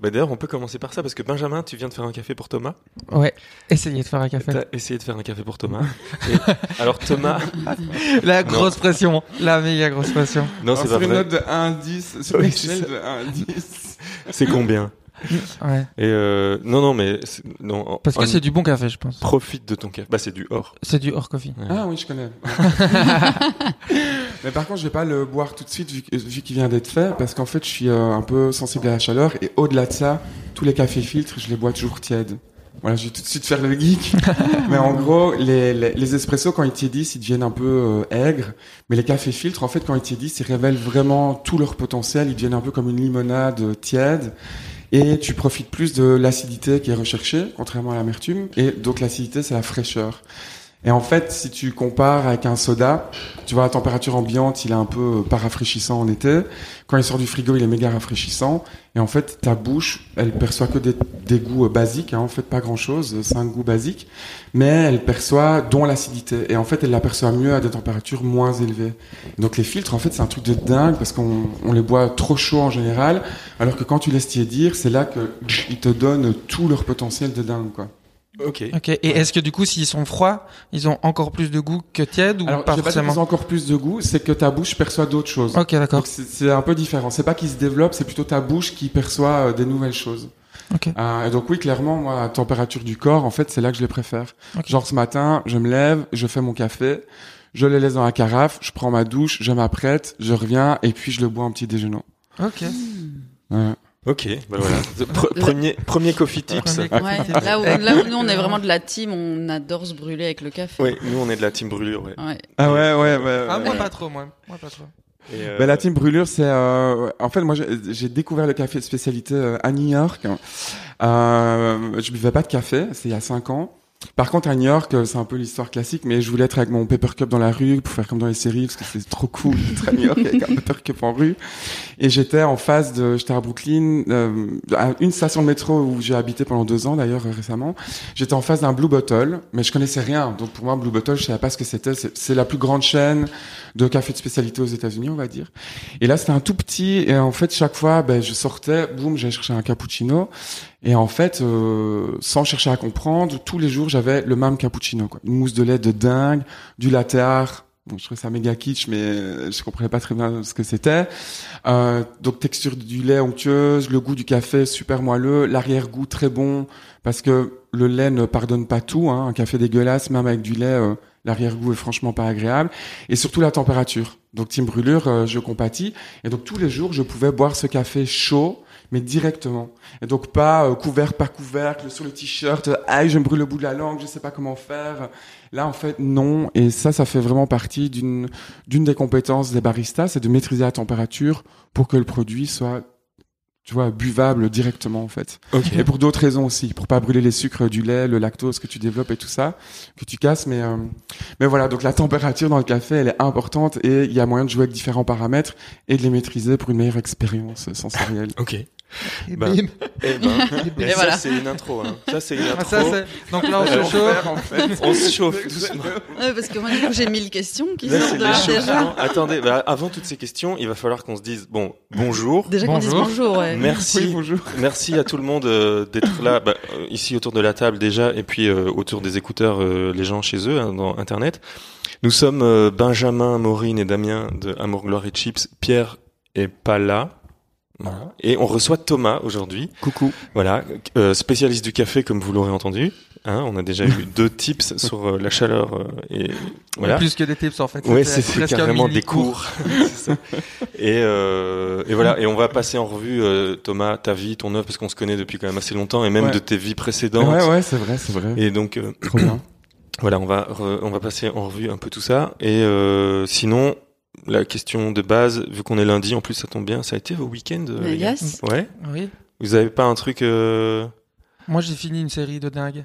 bah d'ailleurs, on peut commencer par ça parce que Benjamin, tu viens de faire un café pour Thomas. Ouais, essayez de faire un café. T'as essayé de faire un café pour Thomas. Et alors Thomas, La grosse pression, la méga grosse pression. non, c'est pas sur une vrai. note de 1 à 10, sur Oui, une de 1 à 10. C'est combien Ouais. Et euh, non, non, mais non. Parce que c'est du bon café, je pense. profite de ton café. Bah c'est du or. C'est du hors coffee. Ouais. Ah oui, je connais. Mais par contre, je vais pas le boire tout de suite vu, qu'il vient d'être fait, parce qu'en fait, je suis euh, un peu sensible à la chaleur et au-delà de ça, tous les cafés filtres, je les bois toujours tièdes. Voilà, je vais tout de suite faire le geek. mais en gros, les, les, les espressos, quand ils tiédissent, ils deviennent un peu euh, aigres. Mais les cafés filtres, en fait, quand ils tiédissent, ils révèlent vraiment tout leur potentiel. Ils deviennent un peu comme une limonade euh, tiède. Et tu profites plus de l'acidité qui est recherchée, contrairement à l'amertume. Et donc l'acidité, c'est la fraîcheur. Et en fait, si tu compares avec un soda, tu vois, à température ambiante, il est un peu euh, pas rafraîchissant en été. Quand il sort du frigo, il est méga rafraîchissant. Et en fait, ta bouche, elle perçoit que des, des goûts euh, basiques, hein, en fait, pas grand chose, cinq goûts basiques. Mais elle perçoit, dont l'acidité. Et en fait, elle l'aperçoit mieux à des températures moins élevées. Donc les filtres, en fait, c'est un truc de dingue parce qu'on on les boit trop chaud en général. Alors que quand tu laisses tiédir, c'est là que ils te donnent tout leur potentiel de dingue, quoi. Ok. Ok. Et est-ce que du coup, s'ils sont froids, ils ont encore plus de goût que tièdes ou Alors, pas forcément qu'ils ont encore plus de goût, c'est que ta bouche perçoit d'autres choses. Ok, d'accord. Donc c'est un peu différent. C'est pas qu'ils se développent, c'est plutôt ta bouche qui perçoit euh, des nouvelles choses. Ok. Euh, et donc oui, clairement, moi, température du corps, en fait, c'est là que je les préfère. Ok. Genre ce matin, je me lève, je fais mon café, je le laisse dans la carafe, je prends ma douche, je m'apprête, je reviens et puis je le bois en petit déjeuner. Ok. Ouais. Ok. Bah voilà. Pre- premier premier coffee tips. Premier Ouais, là, où, là où nous on est vraiment de la team, on adore se brûler avec le café. Oui, nous on est de la team brûlure. Ouais. Ouais. Ah ouais, ouais, ouais. Ah, ouais. moi pas trop, moi. Moi pas trop. Et, euh, Ben, la team brûlure, c'est euh, en fait moi j'ai j'ai découvert le café de spécialité euh, à New York. Euh, je buvais pas de café, c'est il y a cinq ans. Par contre à New York, euh, c'est un peu l'histoire classique, mais je voulais être avec mon paper cup dans la rue pour faire comme dans les séries parce que c'est trop cool d'être à New York avec un paper cup en rue. Et j'étais en face de, j'étais à Brooklyn, euh, à une station de métro où j'ai habité pendant deux ans d'ailleurs euh, récemment. J'étais en face d'un Blue Bottle, mais je connaissais rien. Donc pour moi Blue Bottle, je savais pas ce que c'était. C'est la plus grande chaîne de café de spécialité aux États-Unis, on va dire. Et là, c'était un tout petit. Et en fait, chaque fois, ben, je sortais, boum, j'allais chercher un cappuccino. Et en fait, euh, sans chercher à comprendre, tous les jours, j'avais le même cappuccino. Une mousse de lait de dingue, du latte art. Bon, je trouvais ça méga kitsch, mais euh, je comprenais pas très bien ce que c'était. Euh, donc, texture du lait onctueuse, le goût du café super moelleux, l'arrière-goût très bon, parce que le lait ne pardonne pas tout. Hein. Un café dégueulasse, même avec du lait, euh, l'arrière-goût est franchement pas agréable. Et surtout la température. Donc, team brûlure, je compatis. Et donc, tous les jours, je pouvais boire ce café chaud, mais directement. Et donc, pas euh, couvercle par couvercle, sur le t-shirt, euh, aïe, je me brûle le bout de la langue, je sais pas comment faire. Là, en fait, non. Et ça, ça fait vraiment partie d'une d'une des compétences des baristas, c'est de maîtriser la température pour que le produit soit, tu vois, buvable directement, en fait. Ok. Et pour d'autres raisons aussi, pour pas brûler les sucres du lait, le lactose que tu développes et tout ça, que tu casses. Mais euh, mais voilà, donc la température dans le café, elle est importante et il y a moyen de jouer avec différents paramètres et de les maîtriser pour une meilleure expérience sensorielle. Ok. Et Bah, bim. Ben, et Et ça voilà. c'est une intro. Hein. Ça c'est une Ah, intro. ça, c'est- Donc là, on se chauffe. en fait. on se chauffe doucement. Ouais, parce que moi, du coup, j'ai mille questions qui Là, sortent c'est de là déjà. Attendez, bah, avant toutes ces questions, il va falloir qu'on se dise bon, bonjour. Déjà qu'on dise Bonjour. bonjour, ouais. Merci, Oui, bonjour. merci à tout le monde euh, d'être là, bah, euh, ici autour de la table déjà, et puis euh, autour des écouteurs, euh, les gens chez eux, hein, dans Internet. Nous sommes euh, Benjamin, Maureen et Damien de Amour, Gloire et Chips. Pierre est pas là. Voilà. Et on reçoit Thomas aujourd'hui. Coucou. Voilà, euh, spécialiste du café comme vous l'aurez entendu. Hein, on a déjà eu deux tips sur euh, la chaleur euh, et voilà. Plus que des tips, en fait. C'était c'est carrément des cours. Ça. et, euh, et voilà, et on va passer en revue euh, Thomas, ta vie, ton œuvre, parce qu'on se connaît depuis quand même assez longtemps, et même Ouais. de tes vies précédentes. Ouais, ouais, c'est vrai, c'est vrai. Et donc euh, Trop bien. voilà, on va re- on va passer en revue un peu tout ça. Et euh, sinon, la question de base, vu qu'on est lundi, en plus ça tombe bien, ça a été vos week-ends euh, les gars yes. Ouais. Oui. Vous avez pas un truc euh... Moi, j'ai fini une série de dingue.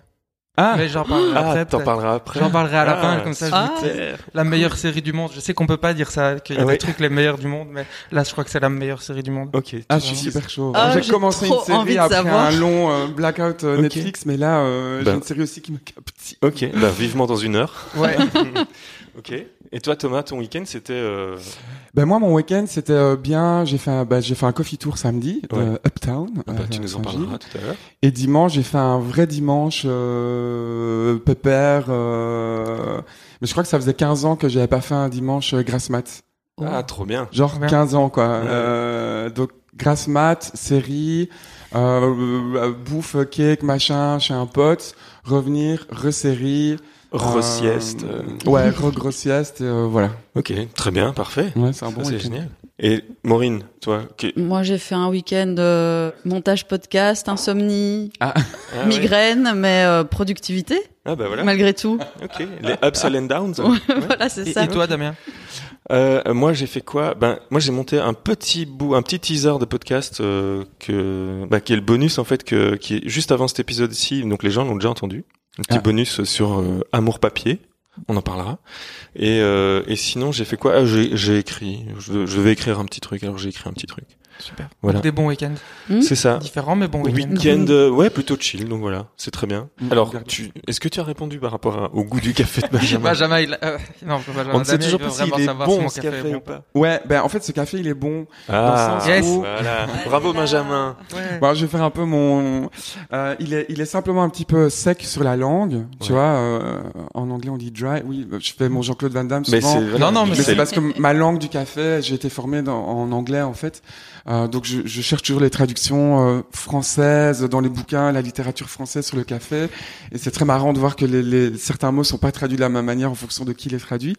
Ah, Mais j'en parlerai Ah, après. t'en parleras après. J'en parlerai à la Ah, fin, comme ça je Ah. dis la meilleure série du monde. Je sais qu'on peut pas dire ça, qu'il y a Ah ouais. des trucs les meilleurs du monde, mais là, je crois que c'est la meilleure série du monde. Ok. Ah, je suis super chaud. Ah, j'ai j'ai commencé une série après savoir. un long euh, blackout euh. Netflix, mais là, euh, Bah. j'ai une série aussi qui me captive. Ok, bah vivement dans une heure. Ouais. Ok. Et toi, Thomas, ton week-end, c'était euh, Ben moi, mon week-end, c'était euh, bien. J'ai fait, un, bah, j'ai fait un coffee tour samedi, de Ouais. Uptown. bah, euh, Tu nous en parleras tout à l'heure. Et dimanche, j'ai fait un vrai dimanche euh, pépère. euh, mais je crois que ça faisait 15 ans que j'avais pas fait un dimanche euh, grasse mat. Oh. Ah, trop bien. Genre Bien. 15 ans, quoi. Ouais. Euh, donc, grasse mat, série, euh, euh, bouffe, cake, machin, chez un pote, revenir, resérie. Re-sieste. Euh, euh, ouais, re-grosse sieste, euh, voilà. Ok, très bien, parfait. Ouais, c'est un bon c'est week-end. génial. Et Maureen, toi, qui... Moi, j'ai fait un week-end euh, montage podcast, insomnie, ah, ouais. migraine, mais euh, productivité, Ah bah voilà. malgré tout. Ok, les ups and downs. Ouais, Ouais. voilà, c'est Et, ça. et toi, Damien Euh, moi, j'ai fait quoi? Ben, moi, j'ai monté un petit bout, un petit teaser de podcast euh, que, bah, qui est le bonus en fait, que, qui est juste avant cet épisode-ci. Donc les gens l'ont déjà entendu. Un petit Ah. bonus sur euh, amour papier. On en parlera. Et, euh, et sinon, j'ai fait quoi? Ah, j'ai, écrit. Je, je vais écrire un petit truc. Alors j'ai écrit un petit truc. Super. Voilà. Des bons week-ends. Hmm C'est ça. Différents, mais bons week-ends. Week-end, euh, ouais, plutôt chill. Donc voilà, c'est très bien. Mm, Alors, tu, est-ce que tu as répondu par rapport à- au goût du café de Benjamin? Benjamin, il, euh, non, Benjamin, On ne sait toujours pas s'il est bon ce café est ou pas. Ouais, ben en fait, ce café, il est bon. Ah, sens où- voilà. Bravo Benjamin. Ouais. Bon, je vais faire un peu mon. Euh, il est, il est simplement un petit peu sec sur la langue, tu vois. euh, en anglais, on dit dry. Oui, je fais mon Jean-Claude Van Damme Mais souvent. c'est voilà, Non, non, mais Mais c'est- c'est parce que ma langue du café, j'ai été formé dans, en anglais en fait, Euh, donc je, je cherche toujours les traductions euh, françaises dans les bouquins, la littérature française sur le café, et c'est très marrant de voir que les, les- certains mots sont pas traduits de la même manière en fonction de qui les traduit.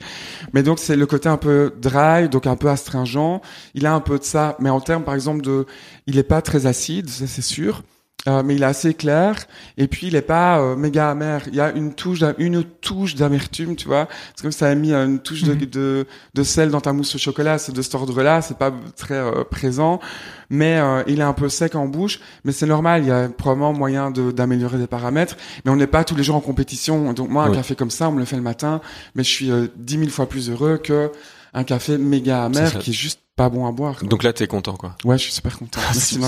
Mais donc c'est le côté un peu dry, donc un peu astringent. Il a un peu de ça, mais en termes par exemple de, il est pas très acide, ça c'est sûr. Euh, mais il est assez clair et puis il est pas euh, méga amer. Il y a une touche, une touche d'amertume, tu vois. C'est comme si ça a mis euh, une touche de, Mhm. de, de sel dans ta mousse au chocolat. C'est de cet ordre-là. C'est pas très euh, présent, mais euh, il est un peu sec en bouche. Mais c'est normal. Il y a probablement moyen de- d'améliorer des paramètres. Mais on n'est pas tous les jours en compétition. Donc moi, un café comme ça, on me le fait le matin, mais je suis euh, dix mille fois plus heureux que un café méga amer qui est juste pas bon à boire. quoi. Donc là, t'es content, quoi. Ouais, je suis super content. Merci.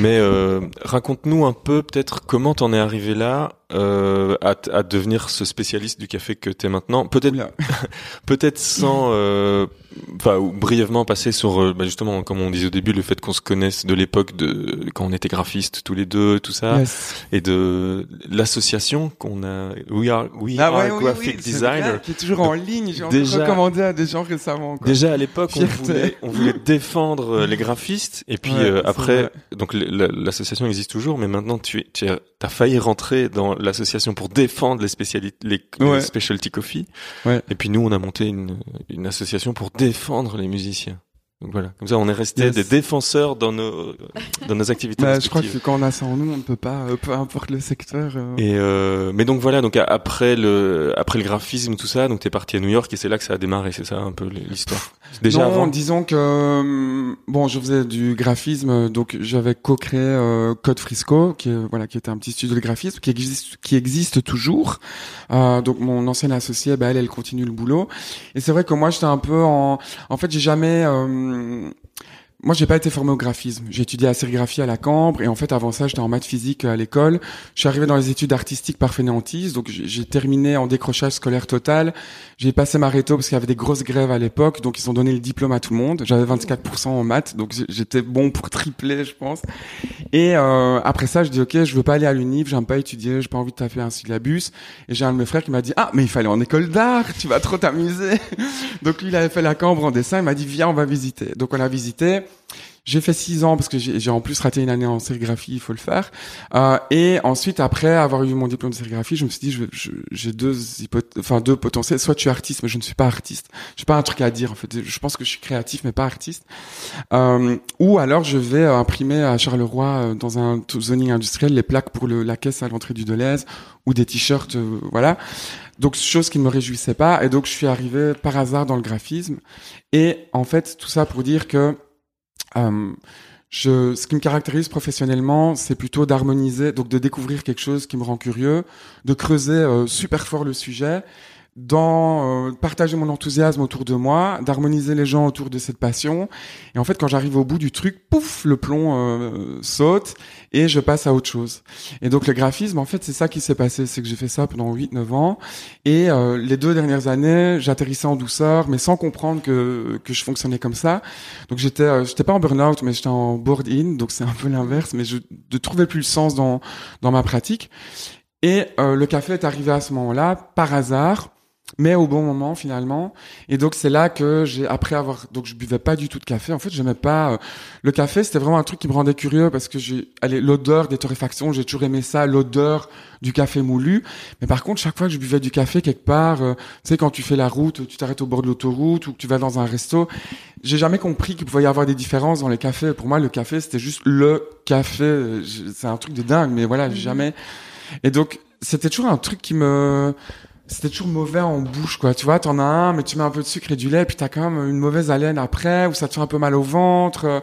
Mais euh, raconte-nous un peu, peut-être, comment t'en es arrivé là euh, à, à devenir ce spécialiste du café que t'es maintenant. Peut-être, peut-être sans, euh, enfin, brièvement passer sur, euh, bah, justement, comme on disait au début, le fait qu'on se connaisse de l'époque de quand on était graphiste tous les deux, tout ça, Yes. et de l'association qu'on a. We are, we Ah are ouais, oui, graphic oui, c'est designer. qui est toujours en ligne. J'ai Déjà- recommandé à des gens récemment. Quoi. Déjà à l'époque, on Fierté. Voulait, on voulait défendre euh, les graphistes, et puis Ouais, euh, après, donc l'association existe toujours, mais maintenant tu, tu as, t'as failli rentrer dans l'association pour défendre les spécialités, les, les specialty coffee. Ouais. Et puis nous, on a monté une, une association pour défendre les musiciens. Donc voilà, comme ça, on est resté Yes. des défenseurs dans nos dans nos activités. Bah, je crois que quand on a ça en nous, on ne peut pas, euh, peu importe le secteur. euh, Et euh, mais donc voilà, donc après le après le graphisme tout ça, donc t'es parti à New York et c'est là que ça a démarré, c'est ça un peu l'histoire? Déjà non, avant? disons que euh, bon, je faisais du graphisme, donc j'avais co-créé euh, Code Frisco, qui est, voilà, qui était un petit studio de graphisme qui existe, qui existe toujours. Euh, donc mon ancienne associée, bah, elle, elle continue le boulot. Et c'est vrai que moi, j'étais un peu en, en fait, j'ai jamais euh, moi, j'ai pas été formé au graphisme. J'ai étudié la sérigraphie à la Cambre et en fait, avant ça, j'étais en maths physique à l'école. Je suis arrivé dans les études artistiques par fainéantise, donc j'ai terminé en décrochage scolaire total. J'ai passé ma réto parce qu'il y avait des grosses grèves à l'époque, donc ils ont donné le diplôme à tout le monde. J'avais 24% en maths, donc j'étais bon pour tripler, je pense. Et euh, après ça, je dis ok, je veux pas aller à l'univ, j'aime pas étudier, j'ai pas envie de taper un syllabus. Et j'ai un de mes frères qui m'a dit ah mais il fallait en école d'art, tu vas trop t'amuser. donc lui il avait fait la Cambre en dessin, il m'a dit viens on va visiter. Donc on a visité. J'ai fait six ans parce que j'ai j'ai en plus raté une année en sérigraphie, il faut le faire. Euh, et ensuite, après avoir eu mon diplôme de sérigraphie, je me suis dit, je- je- j'ai deux enfin deux potentiels. Soit tu es artiste, mais je ne suis pas artiste. J'ai pas un truc à dire en fait. Je pense que je suis créatif, mais pas artiste. Euh, ou alors je vais euh, imprimer à Charleroi euh, dans un zoning industriel les plaques pour le, la caisse à l'entrée du Deleuze ou des t-shirts, euh, voilà. Donc chose qui ne me réjouissait pas. Et donc je suis arrivé par hasard dans le graphisme. Et en fait, tout ça pour dire que euh, je, ce qui me caractérise professionnellement, c'est plutôt d'harmoniser, donc de découvrir quelque chose qui me rend curieux, de creuser euh, super fort le sujet, dans euh, partager mon enthousiasme autour de moi, d'harmoniser les gens autour de cette passion. Et en fait, quand j'arrive au bout du truc, pouf, le plomb euh, saute et je passe à autre chose. Et donc le graphisme, en fait, c'est ça qui s'est passé, c'est que j'ai fait ça pendant 8-9 ans. Et euh, les deux dernières années, j'atterrissais en douceur, mais sans comprendre que, que je fonctionnais comme ça. Donc j'étais, euh, j'étais pas en burn-out, mais j'étais en board-in, donc c'est un peu l'inverse, mais je ne trouvais plus le sens dans, dans ma pratique. Et le café est arrivé à ce moment-là, par hasard, mais au bon moment finalement. Et donc c'est là que j'ai après avoir donc je buvais pas du tout de café. En fait j'aimais pas euh, le café. C'était vraiment un truc qui me rendait curieux parce que j'ai allez l'odeur des torréfactions j'ai toujours aimé ça l'odeur du café moulu. Mais par contre chaque fois que je buvais du café quelque part euh, tu sais quand tu fais la route tu t'arrêtes au bord de l'autoroute ou que tu vas dans un resto j'ai jamais compris qu'il pouvait y avoir des différences dans les cafés. Pour moi le café c'était juste le café. C'est un truc de dingue mais voilà Mhm. jamais. Et donc c'était toujours un truc qui me c'était toujours mauvais en bouche, quoi. Tu vois, t'en as un, mais tu mets un peu de sucre et du lait, puis t'as quand même une mauvaise haleine après, ou ça te fait un peu mal au ventre.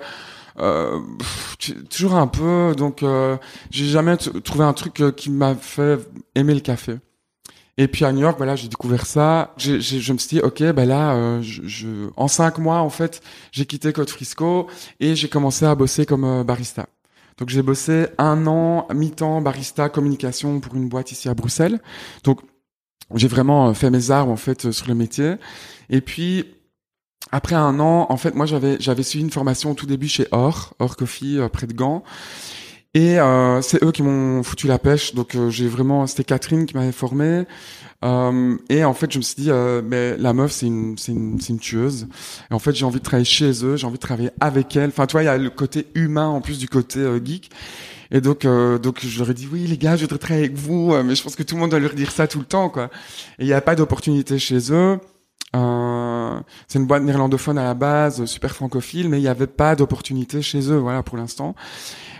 Euh, pff, toujours un peu. Donc, euh, j'ai jamais trouvé un truc euh, qui m'a fait aimer le café. Et puis à New York, voilà, j'ai découvert ça. J'ai- j'ai- je me suis dit, ok, ben là, euh, je, je- en cinq mois, en fait, j'ai quitté Code Frisco et j'ai commencé à bosser comme euh, barista. Donc j'ai bossé un an, mi-temps barista communication pour une boîte ici à Bruxelles. Donc j'ai vraiment euh, fait mes armes en fait euh, sur le métier. Et puis après un an, en fait, moi j'avais j'avais suivi une formation au tout début chez Or, Or Coffee euh, près de Gand. Et euh, c'est eux qui m'ont foutu la pêche. Donc j'ai vraiment, c'était Catherine qui m'avait formé. Euh, et en fait, je me suis dit, mais la meuf, c'est une, c'est une, c'est une tueuse. Et en fait, j'ai envie de travailler chez eux, j'ai envie de travailler avec elle. Enfin, tu vois, il y a le côté humain en plus du côté geek. Et donc, euh, donc je leur ai dit, oui, les gars, je voudrais travailler avec vous. Euh, Mais je pense que tout le monde doit leur dire ça tout le temps, quoi. Et il n'y a pas d'opportunité chez eux. Euh, c'est une boîte néerlandophone à la base, super francophile, mais il n'y avait pas d'opportunité chez eux, voilà, pour l'instant.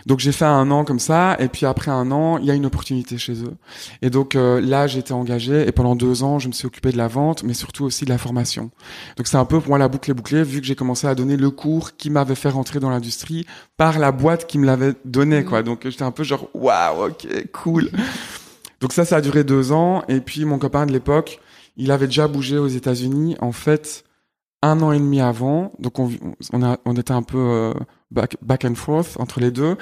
Donc j'ai fait un an comme ça, et puis après un an, il y a une opportunité chez eux. Et donc euh, là, j'ai été engagé, et pendant deux ans, je me suis occupé de la vente, mais surtout aussi de la formation. Donc c'est un peu pour moi la boucle est bouclée, vu que j'ai commencé à donner le cours qui m'avait fait rentrer dans l'industrie par la boîte qui me l'avait donné, quoi. Donc j'étais un peu genre, waouh, ok, cool. Donc ça, ça a duré deux ans, et puis mon copain de l'époque, il avait déjà bougé aux États-Unis, en fait, un an et demi avant. Donc on, était un peu euh, back, and forth entre les deux.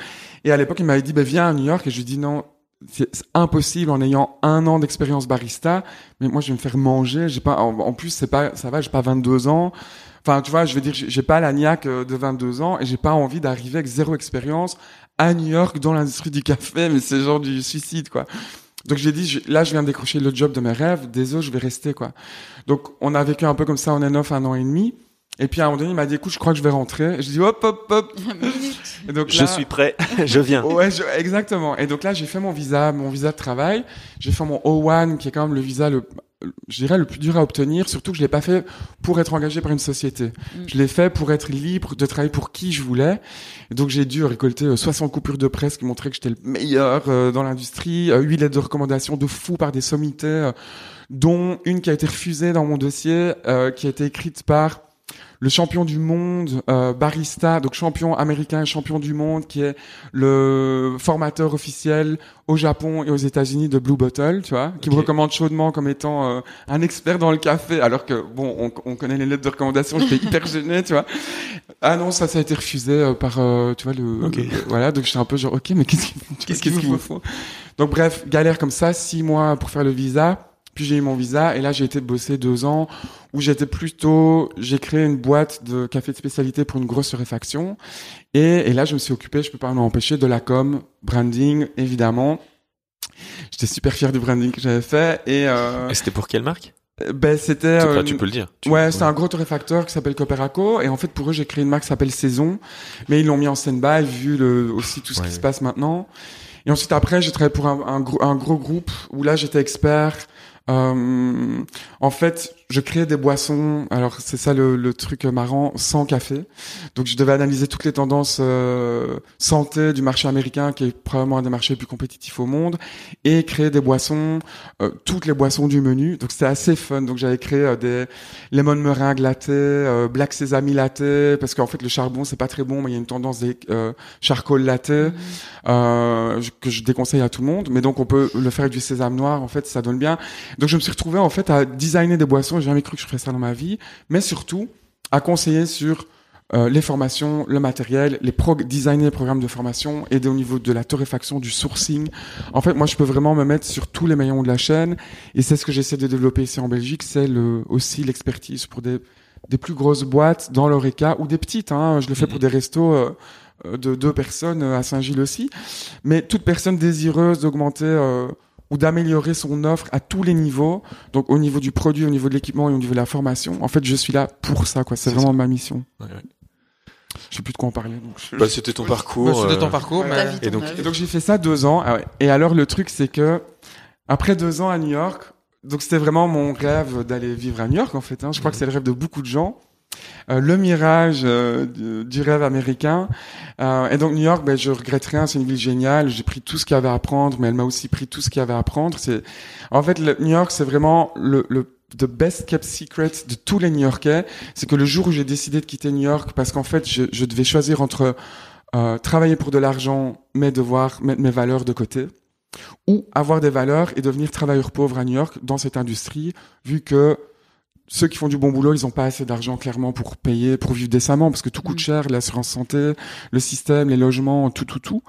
Et à l'époque, il m'avait dit, bah, viens à New York. Et je lui dit, non, c'est impossible en ayant un an d'expérience barista. Mais moi, je vais me faire manger. J'ai pas, en, plus, c'est pas, ça va, j'ai pas 22 ans. Enfin, tu vois, je veux dire, j'ai pas la niaque euh, de 22 ans et j'ai pas envie d'arriver avec zéro expérience à New York dans l'industrie du café. Mais c'est genre du suicide, quoi. Donc j'ai dit, là je viens de décrocher le job de mes rêves, désolé, je vais rester quoi. Donc on a vécu un peu comme ça en N9 un an et demi. Et puis à un moment donné, il m'a dit, écoute, je crois que je vais rentrer. Je dis, hop, hop, hop. Minute. Et donc Je suis prêt, je viens. Ouais, je- exactement. Et donc là, j'ai fait mon visa, mon visa de travail. J'ai fait mon O1, qui est quand même le visa le, je dirais le plus dur à obtenir. Surtout que je l'ai pas fait pour être engagé par une société. Mm. Je l'ai fait pour être libre de travailler pour qui je voulais. Et donc j'ai dû récolter euh, 60 coupures de presse qui montraient que j'étais le meilleur euh, dans l'industrie, euh, 8 lettres de recommandation de fou par des sommités, euh, dont une qui a été refusée dans mon dossier, euh, qui a été écrite par le champion du monde euh, barista, donc champion américain, champion du monde, qui est le formateur officiel au Japon et aux États-Unis de Blue Bottle, tu vois, qui me recommande chaudement comme étant euh, un expert dans le café, alors que bon, on, on connaît les lettres de recommandation, j'étais hyper gêné, tu vois. Ah non, ça, ça a été refusé euh, par, euh, tu vois, le, Ok. le- voilà, donc j'étais un peu genre, ok, mais qu'est-ce qu'il Qu'est-ce qu'est-ce qu'il qu'il me faut Donc bref, galère comme ça, six mois pour faire le visa. Puis j'ai eu mon visa et là j'ai été bosser deux ans où j'étais plutôt, j'ai créé une boîte de café de spécialité pour une grosse réfaction et, et là je me suis occupé, je peux pas m'en empêcher, de la com, branding évidemment. J'étais super fier du branding que j'avais fait et euh, Et c'était pour quelle marque? ben c'était Tu- euh, tu peux le dire. Tu- Ouais, c'est un gros torréfacteur qui s'appelle Coperaco et en fait pour eux j'ai créé une marque qui s'appelle Saison, mais ils l'ont mis en stand-by vu le, aussi tout ce Ouais, qui se passe maintenant. Et ensuite après j'ai travaillé pour un, un, gros, un gros groupe où là j'étais expert. Euh, en fait je créais des boissons. Alors c'est ça le, le truc marrant, sans café. Donc je devais analyser toutes les tendances euh, santé du marché américain, qui est probablement un des marchés les plus compétitifs au monde, et créer des boissons, euh, toutes les boissons du menu. Donc c'était assez fun. Donc j'avais créé euh, des lemon meringue latte, euh, black sesame latte, parce qu'en fait le charbon c'est pas très bon, mais il y a une tendance des euh, charcoal latte euh, que je déconseille à tout le monde. Mais donc on peut le faire avec du sésame noir. En fait, ça donne bien. Donc je me suis retrouvé en fait à designer des boissons. J'ai jamais cru que je ferais ça dans ma vie, mais surtout à conseiller sur euh, les formations, le matériel, les prog designer les programmes de formation, aider au niveau de la torréfaction, du sourcing. En fait, moi, je peux vraiment me mettre sur tous les maillons de la chaîne, et c'est ce que j'essaie de développer ici en Belgique, c'est le, aussi l'expertise pour des, des plus grosses boîtes dans l'Oreca ou des petites. Hein, je le fais pour des restos. euh, de deux personnes euh, à Saint-Gilles aussi, mais toute personne désireuse d'augmenter euh, ou d'améliorer son offre à tous les niveaux, donc au niveau du produit, au niveau de l'équipement et au niveau de la formation. En fait, je suis là pour ça, quoi. C'est vraiment ma mission. Ouais, ouais. Je sais plus de quoi en parler. Donc je- Bah, c'était ton parcours. Bah, C'était ton euh, parcours, ouais. mais... Vie, Et ton donc- œuvre. Et donc j'ai fait ça deux ans. Ah ouais. Et alors le truc c'est que après deux ans à New York, donc c'était vraiment mon rêve d'aller vivre à New York en fait. Hein. Je crois que c'est le rêve de beaucoup de gens. Euh, le mirage euh, du, rêve américain. Euh, et donc New York, ben, je regrette rien, c'est une ville géniale. J'ai pris tout ce qu'il y avait à apprendre, mais elle m'a aussi pris tout ce qu'il y avait à apprendre. C'est, en fait, New York, c'est vraiment le, le the best kept secret de tous les New-Yorkais. C'est que le jour où j'ai décidé de quitter New York, parce qu'en fait, je, je devais choisir entre euh, travailler pour de l'argent, mais devoir mettre mes valeurs de côté, ou avoir des valeurs et devenir travailleur pauvre à New York dans cette industrie, vu que ceux qui font du bon boulot, ils n'ont pas assez d'argent clairement pour payer, pour vivre décemment, parce que tout coûte Mm. cher, l'assurance santé, le système, les logements, tout, tout, tout.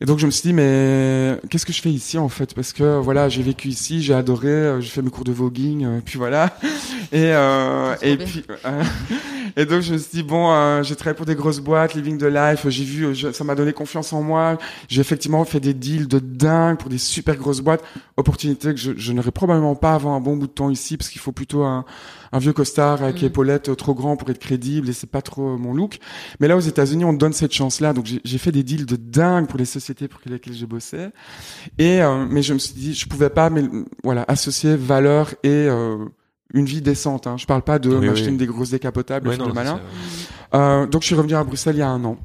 Et donc je me suis dit, mais qu'est-ce que je fais ici en fait? Parce que voilà, j'ai vécu ici, j'ai adoré, euh, j'ai fait mes cours de voguing, euh, puis voilà. Et euh, et puis euh, et donc je me suis dit bon, euh, j'ai travaillé pour des grosses boîtes, Living the Life, j'ai vu, je- ça m'a donné confiance en moi. J'ai effectivement fait des deals de dingue pour des super grosses boîtes, opportunités que je, je n'aurais probablement pas avant un bon bout de temps ici, parce qu'il faut plutôt un, un vieux costard avec Mhm. épaulettes euh, trop grand pour être crédible et c'est pas trop euh, mon look. Mais là aux États-Unis, on te donne cette chance-là, donc j'ai j'ai fait des deals de dingue pour les sociétés pour lesquelles je bossais. Et euh, mais je me suis dit, je pouvais pas, mais voilà, associer valeur et euh, une vie décente. Hein. Je parle pas de Oui, m'acheter oui. une des grosses décapotables, ouais, non, malin. c'est- Euh, donc je suis revenu à Bruxelles il y a un an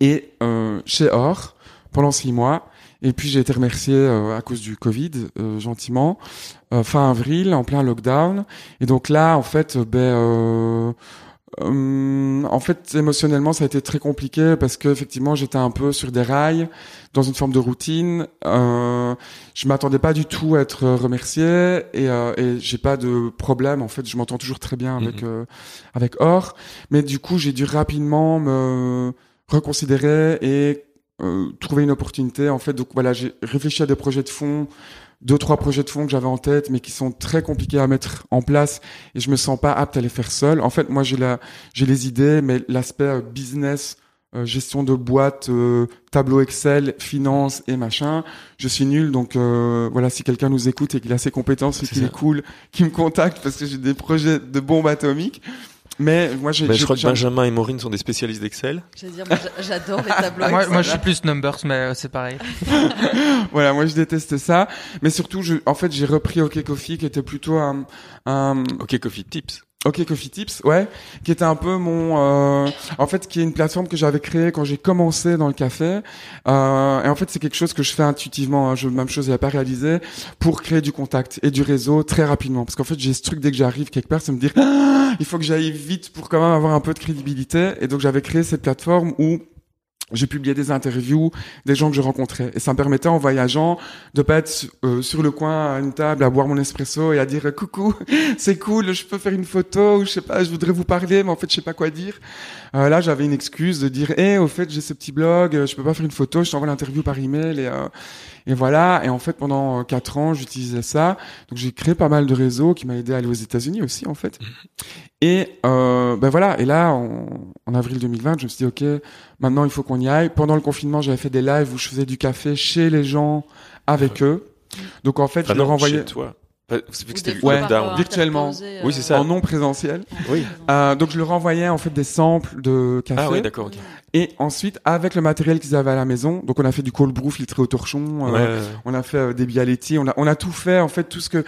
et euh, chez Or pendant six mois. Et puis j'ai été remercié euh, à cause du Covid euh, gentiment euh, fin avril en plein lockdown. Et donc là en fait euh, ben euh, euh, en fait émotionnellement ça a été très compliqué parce que effectivement j'étais un peu sur des rails dans une forme de routine. Euh, je m'attendais pas du tout à être remercié et, euh, et j'ai pas de problème en fait je m'entends toujours très bien avec Mhm. euh, avec Or mais du coup, j'ai dû rapidement me reconsidérer et euh, trouver une opportunité. En fait, donc voilà, j'ai réfléchi à des projets de fonds, deux trois projets de fonds que j'avais en tête, mais qui sont très compliqués à mettre en place et je me sens pas apte à les faire seul. En fait, moi, j'ai la, j'ai les idées, mais l'aspect euh, business. euh, gestion de boîte, euh, tableau Excel, finance et machin. Je suis nul, donc euh, voilà, si quelqu'un nous écoute et qu'il a ses compétences et qu'il est cool, qu'il me contacte parce que j'ai des projets de bombes atomiques. Mais moi, j'ai, Bah, je crois que Benjamin et Maureen sont des spécialistes d'Excel. J'allais dire, moi, j'a- j'adore les tableaux. Moi, Excel. moi, je suis plus numbers, mais euh, c'est pareil. voilà, moi je déteste ça. Mais surtout, je, en fait, j'ai repris OK Coffee, qui était plutôt un, un Ok, Coffee Tips. OK Coffee Tips, ouais, qui était un peu mon, euh, en fait, qui est une plateforme que j'avais créée quand j'ai commencé dans le café. Euh, et en fait, c'est quelque chose que je fais intuitivement. Hein, je, même chose, a pas réalisé pour créer du contact et du réseau très rapidement. Parce qu'en fait, j'ai ce truc dès que j'arrive quelque part, c'est me dire, Ah, il faut que j'aille vite pour quand même avoir un peu de crédibilité. Et donc, j'avais créé cette plateforme où j'ai publié des interviews des gens que je rencontrais. Et ça me permettait en voyageant de pas être euh, sur le coin à une table à boire mon espresso et à dire coucou c'est cool je peux faire une photo ou je sais pas je voudrais vous parler mais en fait je sais pas quoi dire. Euh, là j'avais une excuse de dire eh au fait j'ai ce petit blog euh, je peux pas faire une photo je t'envoie l'interview par email et euh, et voilà et en fait pendant euh, quatre ans j'utilisais ça donc j'ai créé pas mal de réseaux qui m'a aidé à aller aux États-Unis aussi en fait et euh, ben voilà et là en, en avril 2020 je me suis dit ok Maintenant, il faut qu'on y aille. Pendant le confinement, j'avais fait des lives où je faisais du café chez les gens avec eux. Donc en fait, je leur non, envoyais chez toi. Vu que c'était Ouais. euh, virtuellement. Oui, c'est ça. en non présentiel. Oui. Euh, donc je leur envoyais en fait des samples de café. Ah oui, d'accord, ok. et ensuite, avec le matériel qu'ils avaient à la maison, donc on a fait du cold brew filtré au torchon. euh, Ouais, ouais, ouais. On a fait euh, des bialetti, on a on a tout fait en fait tout ce que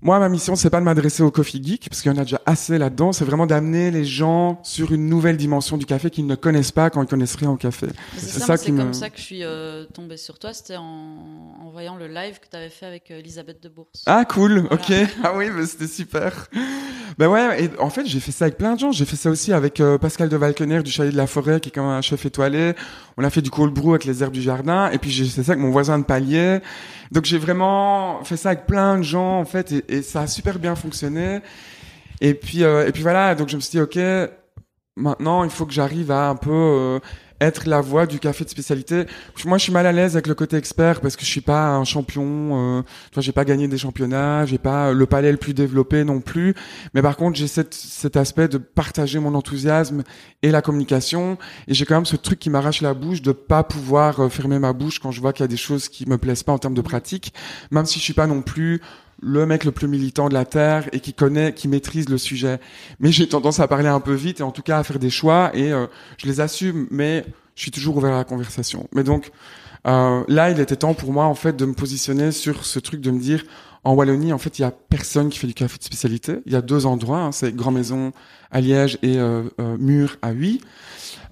moi, ma mission, c'est pas de m'adresser aux coffee geeks, parce qu'il y en a déjà assez là-dedans. C'est vraiment d'amener les gens sur une nouvelle dimension du café qu'ils ne connaissent pas quand ils connaissent rien au café. C'est ça, ça qui me- comme ça que je suis euh, tombée sur toi. C'était en, en voyant le live que tu avais fait avec euh, Elisabeth de Bourse. Ah cool, Voilà. ok. Ah oui, mais c'était super. Ben ouais, et en fait j'ai fait ça avec plein de gens. J'ai fait ça aussi avec euh, Pascal de Valkener du Chalet de la Forêt, qui est quand même un chef étoilé. On a fait du cold brew avec les herbes du jardin, et puis j'ai fait ça avec mon voisin de palier. Donc j'ai vraiment fait ça avec plein de gens en fait, et, ça a super bien fonctionné. Et puis euh, et puis voilà, donc je me suis dit ok, maintenant il faut que j'arrive à un peu euh, être la voix du café de spécialité. Moi, je suis mal à l'aise avec le côté expert parce que je suis pas un champion. Euh, tu j'ai pas gagné des championnats, j'ai pas le palais le plus développé non plus. Mais par contre, j'ai cette, cet aspect de partager mon enthousiasme et la communication. Et j'ai quand même ce truc qui m'arrache la bouche de pas pouvoir euh, fermer ma bouche quand je vois qu'il y a des choses qui me plaisent pas en termes de pratique, même si je suis pas non plus le mec le plus militant de la terre et qui connaît, qui maîtrise le sujet. Mais j'ai tendance à parler un peu vite et en tout cas à faire des choix et euh, je les assume, mais je suis toujours ouvert à la conversation. Mais donc euh, là, il était temps pour moi en fait de me positionner sur ce truc de me dire en Wallonie, en fait, il y a personne qui fait du café de spécialité. Il y a deux endroits, hein, c'est Grand Maison à Liège et euh, euh, Mur à Huy.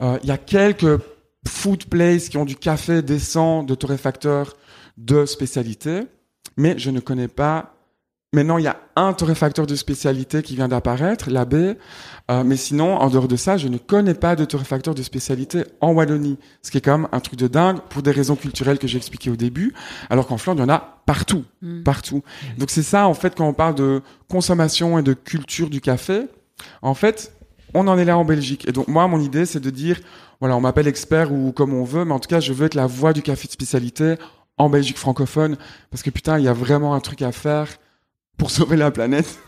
Il y a quelques food places qui ont du café décent de torréfacteur de spécialité, mais je ne connais pas Maintenant, il y a un torréfacteur de spécialité qui vient d'apparaître, l'abbé. Euh, mais sinon, en dehors de ça, je ne connais pas de torréfacteur de spécialité en Wallonie. Ce qui est quand même un truc de dingue pour des raisons culturelles que j'ai expliquées au début. Alors qu'en Flandre, il y en a partout. Mm. Partout. Donc c'est ça, en fait, quand on parle de consommation et de culture du café. En fait, on en est là en Belgique. Et donc, moi, mon idée, c'est de dire, voilà, on m'appelle expert ou comme on veut, mais en tout cas, je veux être la voix du café de spécialité en Belgique francophone. Parce que putain, il y a vraiment un truc à faire pour sauver la planète.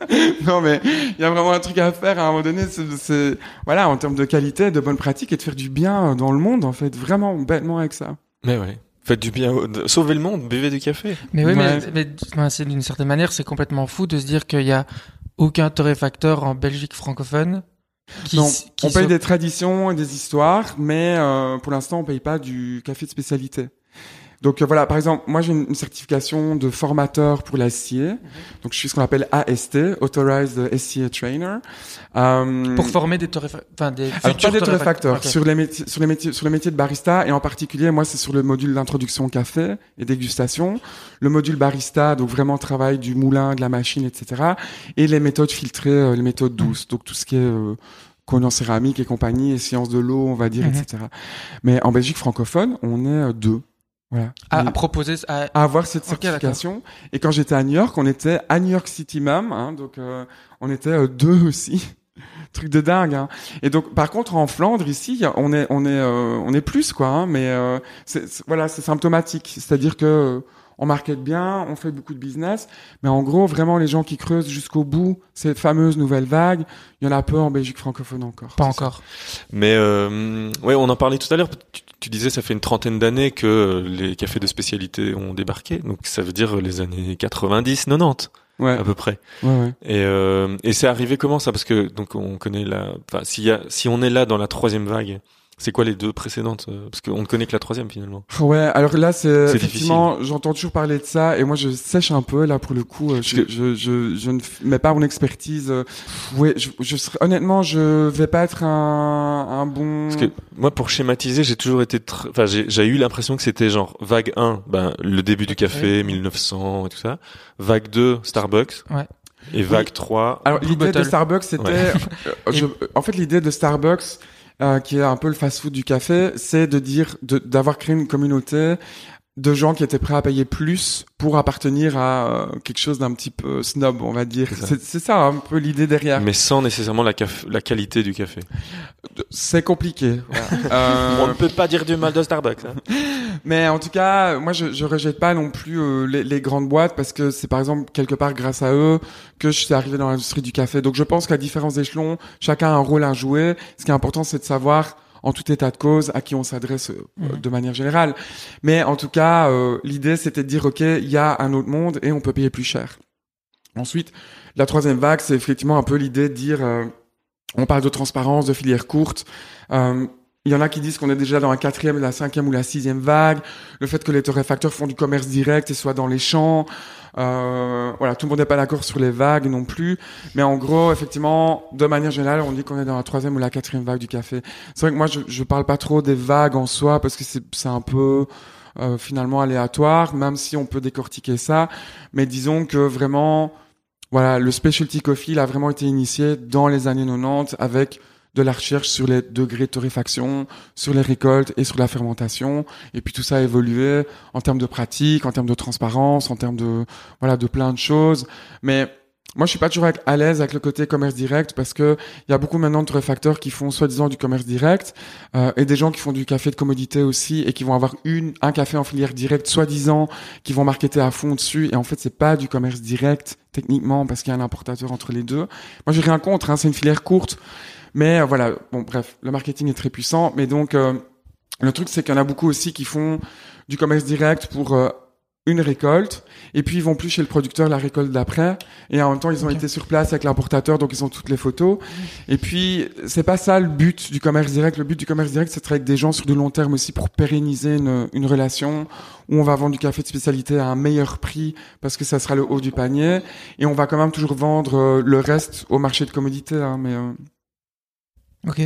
non mais il y a vraiment un truc à faire à un moment donné c'est c'est- voilà en termes de qualité de bonne pratique et de faire du bien dans le monde en fait vraiment bêtement avec ça Mais ouais. Faites du bien. Sauvez le monde, buvez du café. Mais oui, Ouais. mais, mais c'est d'une certaine manière, c'est complètement fou de se dire qu'il y a aucun torréfacteur en Belgique francophone qui, non, qui on paye des traditions et des histoires mais euh, pour l'instant on paye pas du café de spécialité donc euh, voilà par exemple moi j'ai une, une certification de formateur pour l'acier donc je suis ce qu'on appelle AST Authorized SCA Trainer Euh, pour former des torréfacteurs, enfin des Alors pas des torréfacteurs, sur les métiers, sur les métiers, sur le métier de barista et en particulier moi c'est sur le module d'introduction café et dégustation, le module barista donc vraiment travail du moulin, de la machine, etc. Et les méthodes filtrées, euh, les méthodes douces, donc tout ce qui est euh, cône en céramique et compagnie et sciences de l'eau, on va dire, Mhm. etc. Mais en Belgique francophone, on est deux, voilà. à, à proposer à, à avoir cette certification. et quand j'étais à New York, on était à New York City même, hein, donc euh, on était euh, deux aussi. Truc de dingue. Hein. Et donc, par contre, en Flandre ici, on est, on est, euh, on est plus quoi. Hein, mais euh, c'est, c'est- voilà, c'est symptomatique. C'est-à-dire que euh, on market bien, on fait beaucoup de business, mais en gros, vraiment, les gens qui creusent jusqu'au bout ces fameuses nouvelles vagues, il y en a peu en Belgique francophone encore. pas ça. encore. Mais euh, ouais, on en parlait tout à l'heure. Tu, tu disais ça fait une trentaine d'années que euh, les cafés de spécialité ont débarqué. Donc ça veut dire euh, les années 90, 90 Ouais, à peu près. ouais, ouais. Et, euh, et c'est arrivé comment ça? Parce que donc on connaît la. Enfin, s'il y a, si on est là dans la troisième vague, c'est quoi les deux précédentes euh, Parce qu'on ne connaît que la troisième finalement. Ouais, alors là, c'est C'est effectivement, j'entends toujours parler de ça, et moi, je sèche un peu là pour le coup. euh, Je, que- je, je, je ne mets pas mon expertise. euh, Ouais, je, je serais- honnêtement, je vais pas être un, un bon. Parce que moi, pour schématiser, j'ai toujours été. tr- Enfin, j'ai j'ai eu l'impression que c'était genre vague 1, ben le début du café, 1900 et tout ça. Vague 2, Starbucks. Ouais. Et vague 3. Alors l'idée de. Starbucks, c'était, Ouais. je- en fait, l'idée de Starbucks, euh, qui est un peu le fast-food du café, c'est de dire, d'avoir créé une communauté de gens qui étaient prêts à payer plus pour appartenir à euh, quelque chose d'un petit peu snob, on va dire. C'est ça. Ça un peu l'idée derrière. Mais sans nécessairement la, la qualité du café. C'est compliqué. Euh, On ne peut pas dire du mal de Starbucks. Hein. Mais en tout cas, moi, je, je rejette pas non plus euh, les, les grandes boîtes parce que c'est par exemple quelque part grâce à eux que je suis arrivé dans l'industrie du café. Donc, je pense qu'à différents échelons, chacun a un rôle à jouer. Ce qui est important, c'est de savoir en tout état de cause à qui on s'adresse euh, Mhm. de manière générale. Mais en tout cas, euh, l'idée, c'était de dire, OK, il y a un autre monde et on peut payer plus cher. Ensuite, la troisième vague, c'est effectivement un peu l'idée de dire, euh, on parle de transparence, de filière courte. Euh, Il y en a qui disent qu'on est déjà dans la quatrième, la cinquième ou la sixième vague. Le fait que les torréfacteurs font du commerce direct et soient dans les champs. Euh, voilà, tout le monde n'est pas d'accord sur les vagues non plus. Mais en gros, effectivement, de manière générale, on dit qu'on est dans la troisième ou la quatrième vague du café. C'est vrai que moi, je, je parle pas trop des vagues en soi parce que c'est un peu euh, finalement aléatoire, même si on peut décortiquer ça. Mais disons que vraiment, voilà, le specialty coffee il a vraiment été initié dans les années 90 avec de la recherche sur les degrés de torréfaction, sur les récoltes et sur la fermentation. Et puis tout ça a évolué en termes de pratique, en termes de transparence, en termes de voilà de plein de choses. Mais moi, je suis pas toujours à l'aise avec le côté commerce direct parce que il y a beaucoup maintenant de torréfacteurs qui font soi-disant du commerce direct euh, et des gens qui font du café de commodité aussi et qui vont avoir une un café en filière directe soi-disant qui vont marketer à fond dessus et en fait c'est pas du commerce direct techniquement parce qu'il y a un importateur entre les deux. Moi, j'ai rien contre, hein, c'est une filière courte, mais euh, voilà. Bon, bref, le marketing est très puissant, mais donc euh, le truc c'est qu'il y en a beaucoup aussi qui font du commerce direct pour euh, une récolte et puis ils vont plus chez le producteur la récolte d'après et en même temps ils ont été sur place avec l'importateur donc ils ont toutes les photos. Et puis c'est pas ça le but du commerce direct. Le but du commerce direct c'est de travailler avec des gens sur du long terme aussi pour pérenniser une, une relation où on va vendre du café de spécialité à un meilleur prix parce que ça sera le haut du panier. Et on va quand même toujours vendre euh, le reste au marché de commodité hein, mais euh, Ok.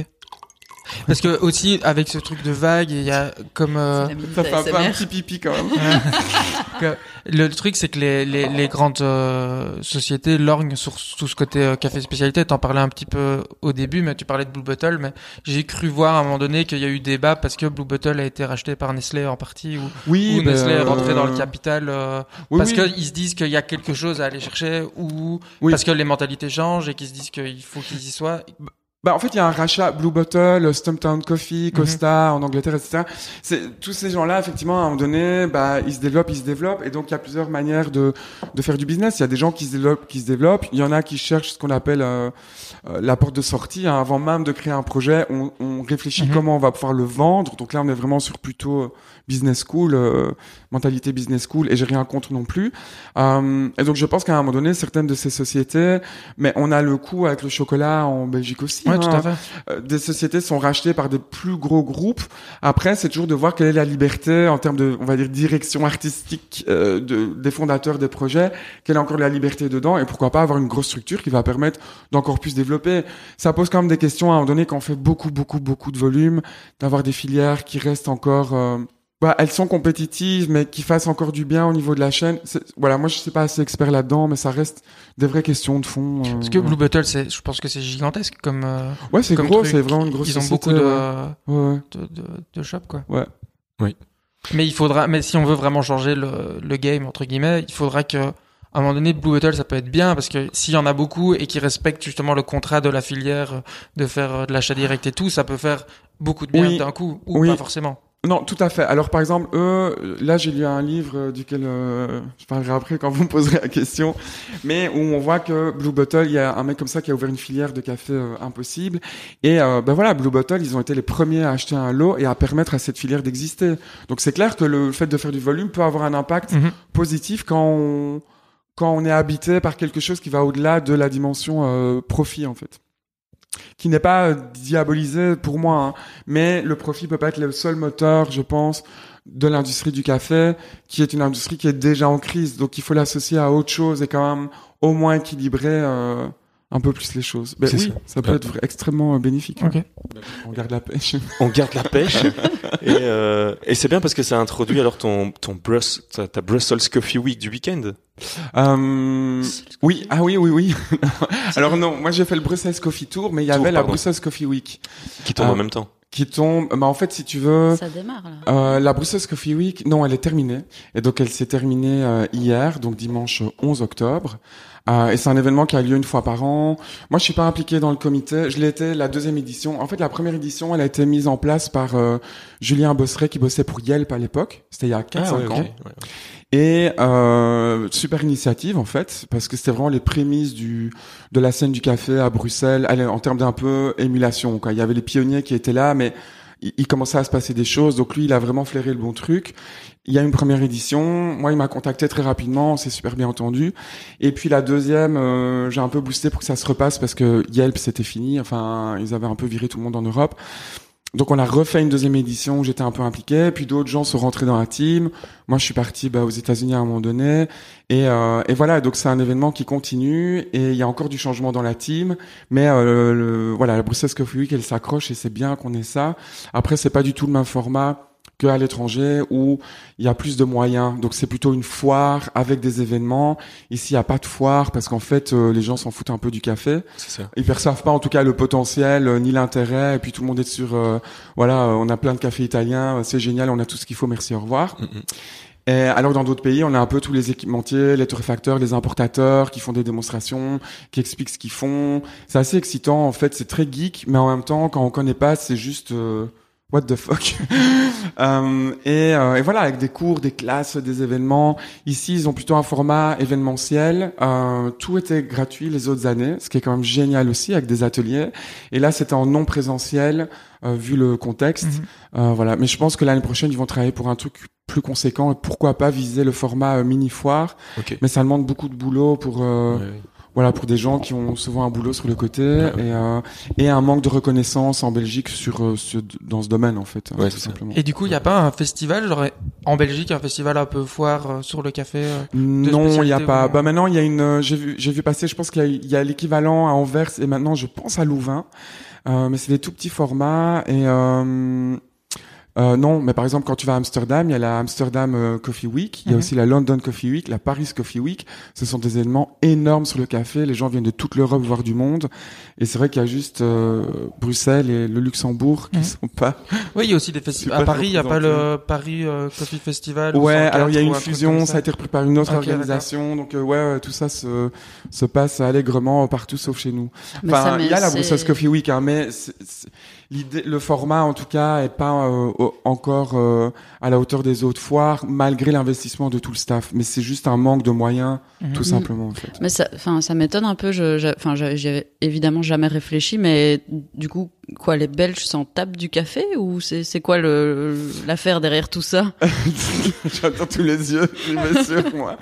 Parce que aussi avec ce truc de vague, il y a comme euh, C'est la minute ça fait un un petit pipi quand même que- le truc c'est que les, les, les grandes euh, sociétés lorgnent sur tout ce côté euh, café spécialité. T'en parlais un petit peu au début, mais tu parlais de Blue Bottle, mais j'ai cru voir à un moment donné qu'il y a eu débat parce que Blue Bottle a été racheté par Nestlé en partie ou, oui ou ben, Nestlé est rentré dans le euh, capital euh, oui, parce oui. qu'ils se disent qu'il y a quelque chose à aller chercher ou Oui. parce que les mentalités changent et qu'ils se disent qu'il faut qu'ils y soient. Bah, en fait, il y a un rachat Blue Bottle, Stumptown Coffee, Costa en Angleterre, etc. C'est tous ces gens-là, effectivement, à un moment donné, bah, ils se développent, ils se développent, et donc il y a plusieurs manières de de faire du business. Il y a des gens qui se développent, qui se développent. Il y en a qui cherchent ce qu'on appelle euh, euh, la porte de sortie. hein. Avant même de créer un projet, on, on réfléchit Mhm. comment on va pouvoir le vendre. Donc là, on est vraiment sur plutôt euh, business school, euh, mentalité business school, et j'ai rien contre non plus. Euh, et donc je pense qu'à un moment donné, certaines de ces sociétés, mais on a le coup avec le chocolat en Belgique aussi. Ouais, hein. tout à fait. Euh, des sociétés sont rachetées par des plus gros groupes. Après, c'est toujours de voir quelle est la liberté en termes de, on va dire, direction artistique euh, de, des fondateurs des projets, quelle est encore la liberté dedans, et pourquoi pas avoir une grosse structure qui va permettre d'encore plus développer. Ça pose quand même des questions à un moment donné quand on fait beaucoup, beaucoup, beaucoup de volume, d'avoir des filières qui restent encore... euh, bah, elles sont compétitives, mais qui fassent encore du bien au niveau de la chaîne. Voilà, moi je suis pas assez expert là-dedans, mais ça reste des vraies questions de fond. euh, Parce que. Blue Bottle, c'est, je pense que c'est gigantesque comme. euh, ouais, c'est gros, c'est vraiment une grosse Ils ont société, beaucoup de, ouais. Ouais, ouais. de, de, de shops, quoi. Ouais. Oui. Mais il faudra, mais si on veut vraiment changer le, le game, entre guillemets, il faudra que, à un moment donné, Blue Bottle, ça peut être bien, parce que s'il y en a beaucoup et qui respectent justement le contrat de la filière, euh, de faire euh, de l'achat direct et tout, ça peut faire beaucoup de bien Oui. d'un coup, ou Oui. pas forcément. Non, tout à fait. Alors, par exemple, eux, là, j'ai lu un livre euh, duquel euh, je parlerai après quand vous me poserez la question, mais où on voit que Blue Bottle, il y a un mec comme ça qui a ouvert une filière de café euh, impossible. Et euh, ben voilà, Blue Bottle, ils ont été les premiers à acheter un lot et à permettre à cette filière d'exister. Donc, c'est clair que le fait de faire du volume peut avoir un impact Mhm. positif quand on quand on est habité par quelque chose qui va au-delà de la dimension euh, profit en fait qui n'est pas diabolisé pour moi hein. mais le profit peut pas être le seul moteur je pense de l'industrie du café qui est une industrie qui est déjà en crise donc il faut l'associer à autre chose et quand même au moins équilibrer euh, un peu plus les choses ben C'est oui ça. ça, peut Ouais. être extrêmement euh, bénéfique Ok. on garde la pêche On garde la pêche. et euh, et c'est bien parce que ça introduit alors ton, ton Brus, ta, ta Brussels Coffee Week du week-end. Euh, oui, ah oui, oui, oui. Alors non, moi j'ai fait le Brussels Coffee Tour, mais il y Tour, avait la. Brussels Coffee Week Qui tombe en même temps. qui tombe. Bah en fait, si tu veux, Ça démarre là. euh, la Brussels Coffee Week, non, elle est terminée. Et donc elle s'est terminée euh, hier, donc dimanche 11 octobre. Euh, et c'est un événement qui a lieu une fois par an. Moi, je suis pas impliqué dans le comité. Je l'ai été la deuxième édition. En fait, la première édition, elle a été mise en place par euh, Julien Bosseret qui bossait pour Yelp à l'époque. C'était il y a 4-5 Ah, ouais, ans. Ouais. Et euh, super initiative en fait, parce que c'était vraiment les prémices du de la scène du café à Bruxelles, en termes d'un peu émulation. Quoi. Il y avait les pionniers qui étaient là, mais il, commençait à se passer des choses. Donc lui, il a vraiment flairé le bon truc. Il y a une première édition. Moi, il m'a contacté très rapidement. C'est super bien entendu. Et puis la deuxième, euh, j'ai un peu boosté pour que ça se repasse parce que Yelp c'était fini. Enfin, ils avaient un peu viré tout le monde en Europe. Donc on a refait une deuxième édition où j'étais un peu impliqué, puis d'autres gens sont rentrés dans la team. Moi, je suis parti bah, aux États-Unis à un moment donné, et, euh, et voilà. Donc c'est un événement qui continue, et il y a encore du changement dans la team, mais euh, le, voilà, la Bruxelles Coffee Week, elle s'accroche, et c'est bien qu'on ait ça. Après, c'est pas du tout le même format qu'à l'étranger où il y a plus de moyens. Donc c'est plutôt une foire avec des événements. Ici, il n'y a pas de foire parce qu'en fait, euh, les gens s'en foutent un peu du café. Ça. Ils perçoivent pas en tout cas le potentiel euh, ni l'intérêt. Et puis tout le monde est sur, euh, voilà, euh, on a plein de cafés italiens, c'est génial, on a tout ce qu'il faut, merci, au revoir. Mm, mm. Et alors dans d'autres pays, on a un peu tous les équipementiers, les torréfacteurs, les importateurs qui font des démonstrations, qui expliquent ce qu'ils font. C'est assez excitant en fait, c'est très geek, mais en même temps, quand on connaît pas, c'est juste euh, what the fuck? Euh, et, euh, et voilà, avec des cours, des classes, des événements. Ici, ils ont plutôt un format événementiel. Euh, tout était gratuit les autres années, ce qui est quand même génial aussi, avec des ateliers. Et là, c'était en non présentiel, euh, vu le contexte. Euh, voilà. Mais je pense que l'année prochaine, ils vont travailler pour un truc plus conséquent. Et pourquoi pas viser le format mini foire. Mais ça demande beaucoup de boulot pour euh. Voilà pour des gens qui ont souvent un boulot sur le côté ouais. et euh, et un manque de reconnaissance en Belgique sur euh, dans ce domaine en fait. Ouais, tout simplement. Et du coup, il n'y a pas un festival, genre en Belgique, un festival un peu foire euh, sur le café euh, Non, il y a pas. ou- Bah maintenant, il y a une. J'ai vu, j'ai vu passer. Je pense qu'il y a, il y a l'équivalent à Anvers et maintenant, je pense à Louvain. Euh, mais c'est des tout petits formats et. Euh, euh, non, mais par exemple, quand tu vas à Amsterdam, il y a la Amsterdam euh, Coffee Week, il y a Mhm. aussi la London Coffee Week, la Paris Coffee Week. Ce sont des événements énormes sur le café. Les gens viennent de toute l'Europe, voire du monde. Et c'est vrai qu'il y a juste euh, Bruxelles et le Luxembourg qui Mhm. sont pas. Oui, il y a aussi des festivals. À Paris, il n'y a pas le Paris euh, Coffee Festival. ou Ouais, 104 alors il y a une fusion, ça. a été repris par une autre organisation, donc euh, ouais, tout ça se se passe allègrement partout sauf chez nous. Enfin, il y a la Brussels Coffee Week, hein, mais le format en tout cas est pas euh, encore euh, à la hauteur des autres foires, malgré l'investissement de tout le staff. Mais c'est juste un manque de moyens, Mhm. tout simplement en fait. Mais ça, enfin, ça m'étonne un peu. Enfin, j'y avais évidemment jamais réfléchi, mais du coup, quoi, les Belges s'en tapent du café ou c'est, c'est quoi le l'affaire derrière tout ça? J'attends tous les yeux, sûr, moi.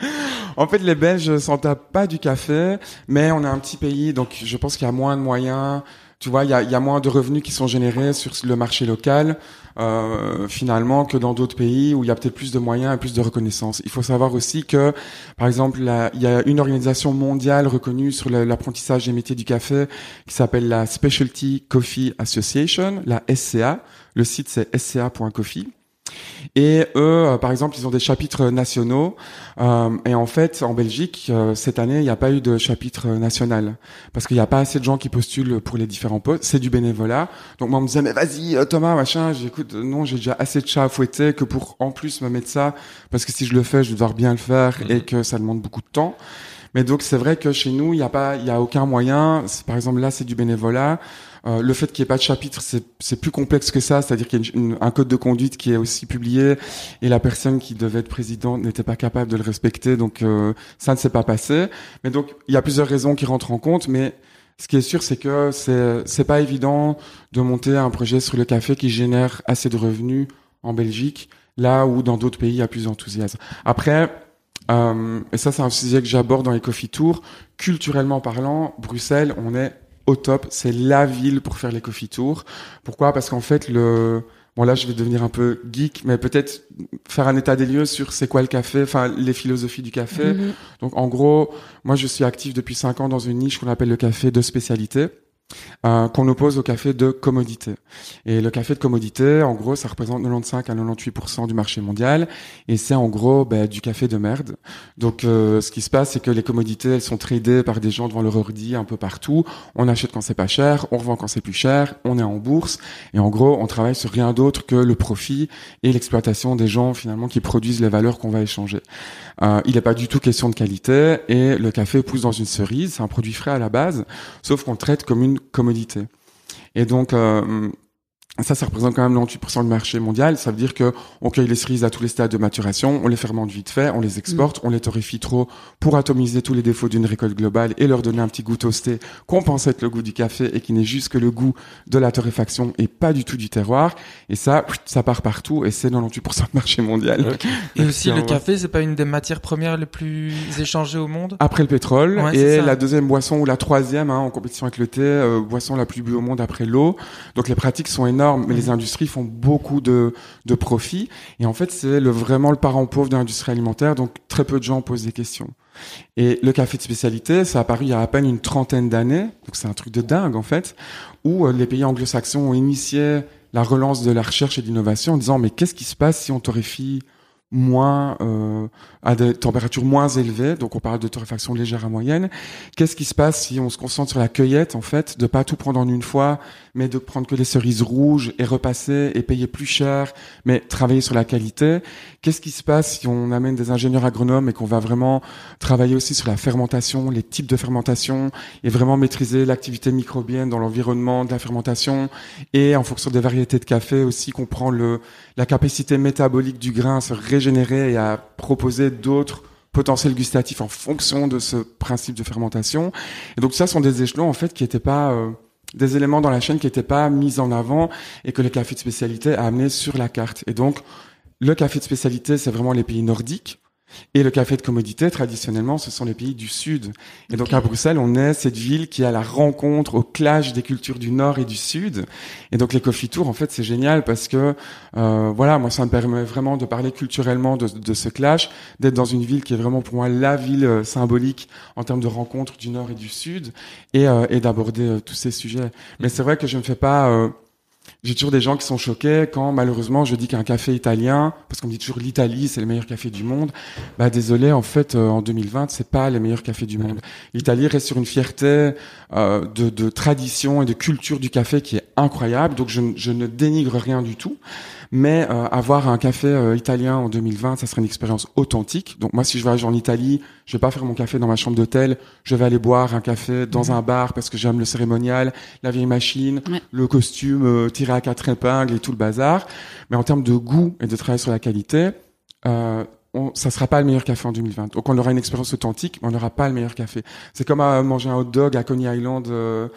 En fait, les Belges s'en tapent pas du café, mais on est un petit pays, donc je pense qu'il y a moins de moyens. Tu vois, il y a, y a moins de revenus qui sont générés sur le marché local, euh, finalement, que dans d'autres pays où il y a peut-être plus de moyens et plus de reconnaissance. Il faut savoir aussi que, par exemple, il y a une organisation mondiale reconnue sur l'apprentissage des métiers du café qui s'appelle la Specialty Coffee Association, la SCA. Le site, c'est sca.coffee. Et eux, euh, par exemple, ils ont des chapitres nationaux. Euh, et en fait, en Belgique, euh, cette année, il n'y a pas eu de chapitre national parce qu'il n'y a pas assez de gens qui postulent pour les différents postes. C'est du bénévolat. Donc moi, on me disait mais vas-y, euh, Thomas, machin. J'écoute, non, j'ai déjà assez de chats à fouetter que pour en plus me mettre ça parce que si je le fais, je vais devoir bien le faire Mhm. et que ça demande beaucoup de temps. Mais donc c'est vrai que chez nous, il n'y a pas, il y a aucun moyen. Par exemple, là, c'est du bénévolat. Euh, le fait qu'il n'y ait pas de chapitre, c'est plus complexe que ça. C'est-à-dire qu'il y a une- un code de conduite qui est aussi publié et la personne qui devait être présidente n'était pas capable de le respecter. Donc euh, ça ne s'est pas passé. Mais donc il y a plusieurs raisons qui rentrent en compte. Mais ce qui est sûr, c'est que c'est c'est pas évident de monter un projet sur le café qui génère assez de revenus en Belgique, là où dans d'autres pays il y a plus d'enthousiasme. Après. Euh, et ça, c'est un sujet que j'aborde dans les coffee tours. Culturellement parlant, Bruxelles, on est au top. C'est la ville pour faire les coffee tours. Pourquoi? Parce qu'en fait, le bon là, je vais devenir un peu geek, mais peut-être faire un état des lieux sur c'est quoi le café, enfin les philosophies du café. Mhm. Donc en gros, moi je suis actif depuis cinq ans dans une niche qu'on appelle le café de spécialité. Euh, qu'on oppose au café de commodité. Et le café de commodité, en gros, ça représente 95 à 98% du marché mondial, et c'est en gros ben, du café de merde. Donc, euh, ce qui se passe, c'est que les commodités, elles sont tradées par des gens devant leur ordi un peu partout. On achète quand c'est pas cher, on revend quand c'est plus cher, on est en bourse, et en gros, on travaille sur rien d'autre que le profit et l'exploitation des gens finalement qui produisent les valeurs qu'on va échanger. Euh, il n'est pas du tout question de qualité, et le café pousse dans une cerise, c'est un produit frais à la base, sauf qu'on le traite comme une commodité. Et donc, euh, ça, ça représente quand même 98% du marché mondial. Ça veut dire que on cueille les cerises à tous les stades de maturation, on les fermente vite fait, on les exporte, on les torréfie trop pour atomiser tous les défauts d'une récolte globale et leur donner un petit goût toasté qu'on pense être le goût du café et qui n'est juste que le goût de la torréfaction et pas du tout du terroir. Et ça, ça part partout et c'est 98% du marché mondial. Et aussi, le café, c'est pas une des matières premières les plus échangées au monde? Après le pétrole Ouais, et la deuxième boisson ou la troisième hein, en compétition avec le thé, euh, boisson la plus bu au monde après l'eau. Donc les pratiques sont énorme, mais les industries font beaucoup de, de profits. Et en fait, c'est le, vraiment le parent pauvre de l'industrie alimentaire, donc très peu de gens posent des questions. Et le café de spécialité, ça a apparu il y a à peine une trentaine d'années, donc c'est un truc de dingue en fait, où euh, les pays anglo-saxons ont initié la relance de la recherche et de l'innovation en disant mais qu'est-ce qui se passe si on torréfie moins euh, à des températures moins élevées, donc on parle de torréfaction légère à moyenne. Qu'est-ce qui se passe si on se concentre sur la cueillette en fait, de pas tout prendre en une fois, mais de prendre que les cerises rouges et repasser et payer plus cher, mais travailler sur la qualité? Qu'est-ce qui se passe si on amène des ingénieurs agronomes et qu'on va vraiment travailler aussi sur la fermentation, les types de fermentation et vraiment maîtriser l'activité microbienne dans l'environnement de la fermentation et en fonction des variétés de café aussi comprend le la capacité métabolique du grain à se régénérer et à proposer d'autres potentiels gustatifs en fonction de ce principe de fermentation. Et donc ça sont des échelons en fait qui n'étaient pas euh, des éléments dans la chaîne qui n'étaient pas mis en avant et que le café de spécialité a amené sur la carte. Et donc le café de spécialité, c'est vraiment les pays nordiques. Et le café de commodité, traditionnellement, ce sont les pays du Sud. Et donc à Bruxelles, on est cette ville qui est à la rencontre, au clash des cultures du Nord et du Sud. Et donc les coffee tours, en fait, c'est génial parce que, euh, voilà, moi, ça me permet vraiment de parler culturellement de, de ce clash, d'être dans une ville qui est vraiment pour moi la ville euh, symbolique en termes de rencontre du Nord et du Sud, et, euh, et d'aborder euh, tous ces sujets. Mais c'est vrai que je ne fais pas euh, j'ai toujours des gens qui sont choqués quand malheureusement je dis qu'un café italien, parce qu'on dit toujours l'Italie c'est le meilleur café du monde, bah désolé en fait euh, en 2020 c'est pas les meilleurs cafés du monde. L'Italie reste sur une fierté euh, de, de, tradition et de culture du café qui est incroyable, donc je, je ne dénigre rien du tout. Mais euh, avoir un café euh, italien en 2020, ça serait une expérience authentique. Donc moi, si je voyage en Italie, je vais pas faire mon café dans ma chambre d'hôtel. Je vais aller boire un café dans un bar parce que j'aime le cérémonial, la vieille machine, Ouais. le costume euh, tiré à quatre épingles et tout le bazar. Mais en termes de goût et de travail sur la qualité, euh, on, ça sera pas le meilleur café en 2020. Donc on aura une expérience authentique, mais on n'aura pas le meilleur café. C'est comme à manger un hot dog à Coney Island. euh,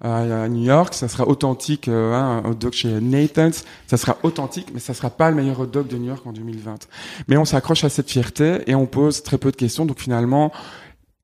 à New York, ça sera authentique, euh, hein, un hot dog chez Nathan's, ça sera authentique, mais ça sera pas le meilleur hot dog de New York en 2020. Mais on s'accroche à cette fierté et on pose très peu de questions. Donc finalement,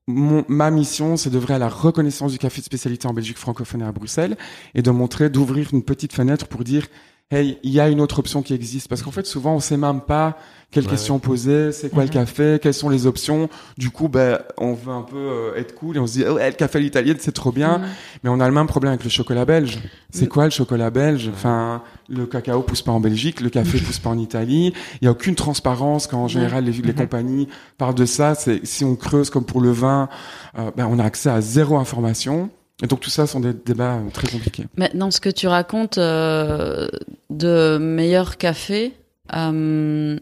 mon, ma mission, c'est d'œuvrer à la reconnaissance du café de spécialité en Belgique francophone et à Bruxelles et de montrer, d'ouvrir une petite fenêtre pour dire, hey, il y a une autre option qui existe. Parce qu'en fait, souvent, on sait même pas quelles Ouais, questions poser, c'est quoi Mhm. le café, quelles sont les options. Du coup, ben, on veut un peu euh, être cool et on se dit, oh, ouais, le café à l'italienne, c'est trop bien. Mhm. Mais on a le même problème avec le chocolat belge. C'est quoi le chocolat belge? Enfin, le cacao pousse pas en Belgique, le café pousse pas en Italie. Il y a aucune transparence quand en général les, les Mhm. compagnies parlent de ça. C'est si on creuse comme pour le vin, euh, ben, on a accès à zéro information. Et donc tout ça sont des débats euh, très compliqués. Mais dans ce que tu racontes euh, de meilleur café, euh,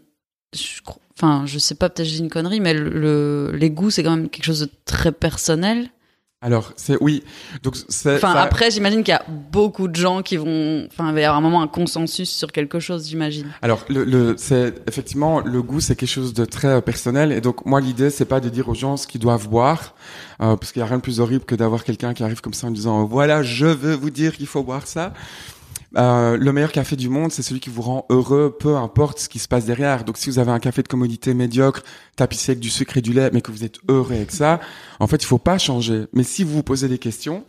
je, enfin, je sais pas, peut-être j'ai une connerie, mais le, le- les goûts, c'est quand même quelque chose de très personnel. Alors c'est oui. Donc c'est Enfin, ça- après, j'imagine qu'il y a beaucoup de gens qui vont, enfin, il va y avoir un moment un consensus sur quelque chose, j'imagine. Alors, le, le, c'est effectivement le goût, c'est quelque chose de très euh, personnel. Et donc, moi, l'idée, c'est pas de dire aux gens ce qu'ils doivent boire, euh, parce qu'il y a rien de plus horrible que d'avoir quelqu'un qui arrive comme ça en disant voilà, je veux vous dire qu'il faut boire ça. Euh, le meilleur café du monde, c'est celui qui vous rend heureux, peu importe ce qui se passe derrière. Donc, si vous avez un café de commodité médiocre, tapissé avec du sucre et du lait, mais que vous êtes heureux avec ça, en fait, il faut pas changer. Mais si vous vous posez des questions,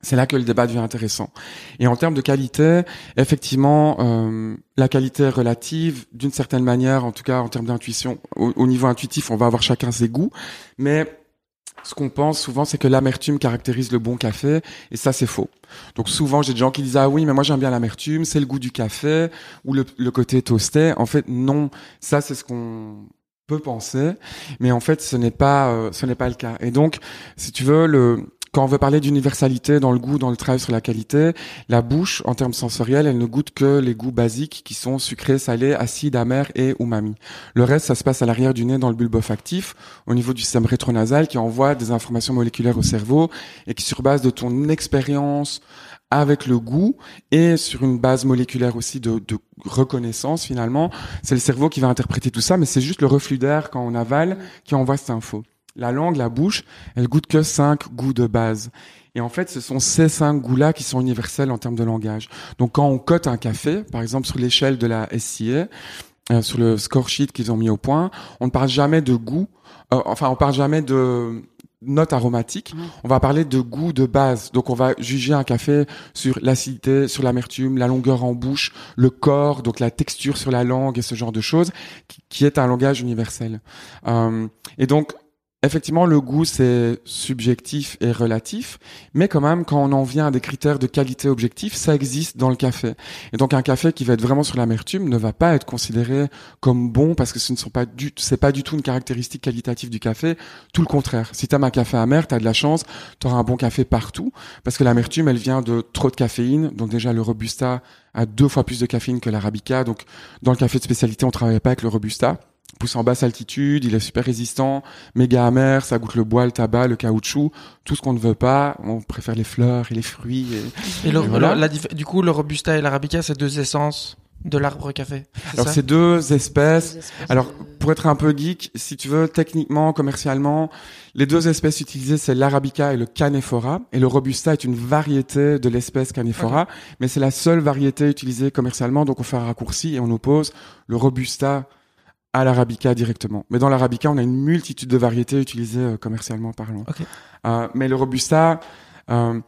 c'est là que le débat devient intéressant. Et en termes de qualité, effectivement, euh, la qualité relative, d'une certaine manière, en tout cas en termes d'intuition. Au, au niveau intuitif, on va avoir chacun ses goûts, mais ce qu'on pense souvent, c'est que l'amertume caractérise le bon café, et ça, c'est faux. Donc souvent, j'ai des gens qui disent ah oui, mais moi j'aime bien l'amertume, c'est le goût du café ou le, le côté toasté. En fait, non, ça c'est ce qu'on peut penser, mais en fait, ce n'est pas, euh, ce n'est pas le cas. Et donc, si tu veux, le quand on veut parler d'universalité dans le goût, dans le travail sur la qualité, la bouche, en termes sensoriels, elle ne goûte que les goûts basiques qui sont sucrés, salés, acides, amers et umami. Le reste, ça se passe à l'arrière du nez dans le bulbe olfactif, au niveau du système rétronasal qui envoie des informations moléculaires au cerveau et qui, sur base de ton expérience avec le goût et sur une base moléculaire aussi de, de reconnaissance finalement, c'est le cerveau qui va interpréter tout ça, mais c'est juste le reflux d'air quand on avale qui envoie cette info. La langue, la bouche, elle goûte que cinq goûts de base. Et en fait, ce sont ces cinq goûts-là qui sont universels en termes de langage. Donc, quand on cote un café, par exemple sur l'échelle de la SCA, euh, sur le score sheet qu'ils ont mis au point, on ne parle jamais de goût. euh, enfin, on parle jamais de notes aromatiques. Mhm. On va parler de goût de base. Donc on va juger un café sur l'acidité, sur l'amertume, la longueur en bouche, le corps, donc la texture sur la langue et ce genre de choses, qui, qui est un langage universel. Euh, et donc Effectivement, le goût, c'est subjectif et relatif, mais quand même, quand on en vient à des critères de qualité objectifs, ça existe dans le café. Et donc, un café qui va être vraiment sur l'amertume ne va pas être considéré comme bon parce que ce ne sont pas du, c'est pas du tout une caractéristique qualitative du café. Tout le contraire. Si t'aimes un café amer, t'as de la chance, t'auras un bon café partout parce que l'amertume, elle vient de trop de caféine. Donc déjà, le robusta a deux fois plus de caféine que l'arabica. Donc, dans le café de spécialité, on travaille pas avec le robusta pousse en basse altitude, il est super résistant, méga amer, ça goûte le bois, le tabac, le caoutchouc, tout ce qu'on ne veut pas. On préfère les fleurs et les fruits. Et, Et le- Et voilà. la- la dif- du coup, le robusta et l'arabica, c'est deux essences de l'arbre café. Alors c'est deux espèces. Alors, de- pour être un peu geek, si tu veux, techniquement, commercialement, les deux espèces utilisées, c'est l'arabica et le canephora. Et le robusta est une variété de l'espèce canephora, mais c'est la seule variété utilisée commercialement. Donc, on fait un raccourci et on oppose le robusta à l'arabica directement. Mais dans l'arabica, on a une multitude de variétés utilisées euh, commercialement parlant. Ok. Euh, mais le robusta, euh,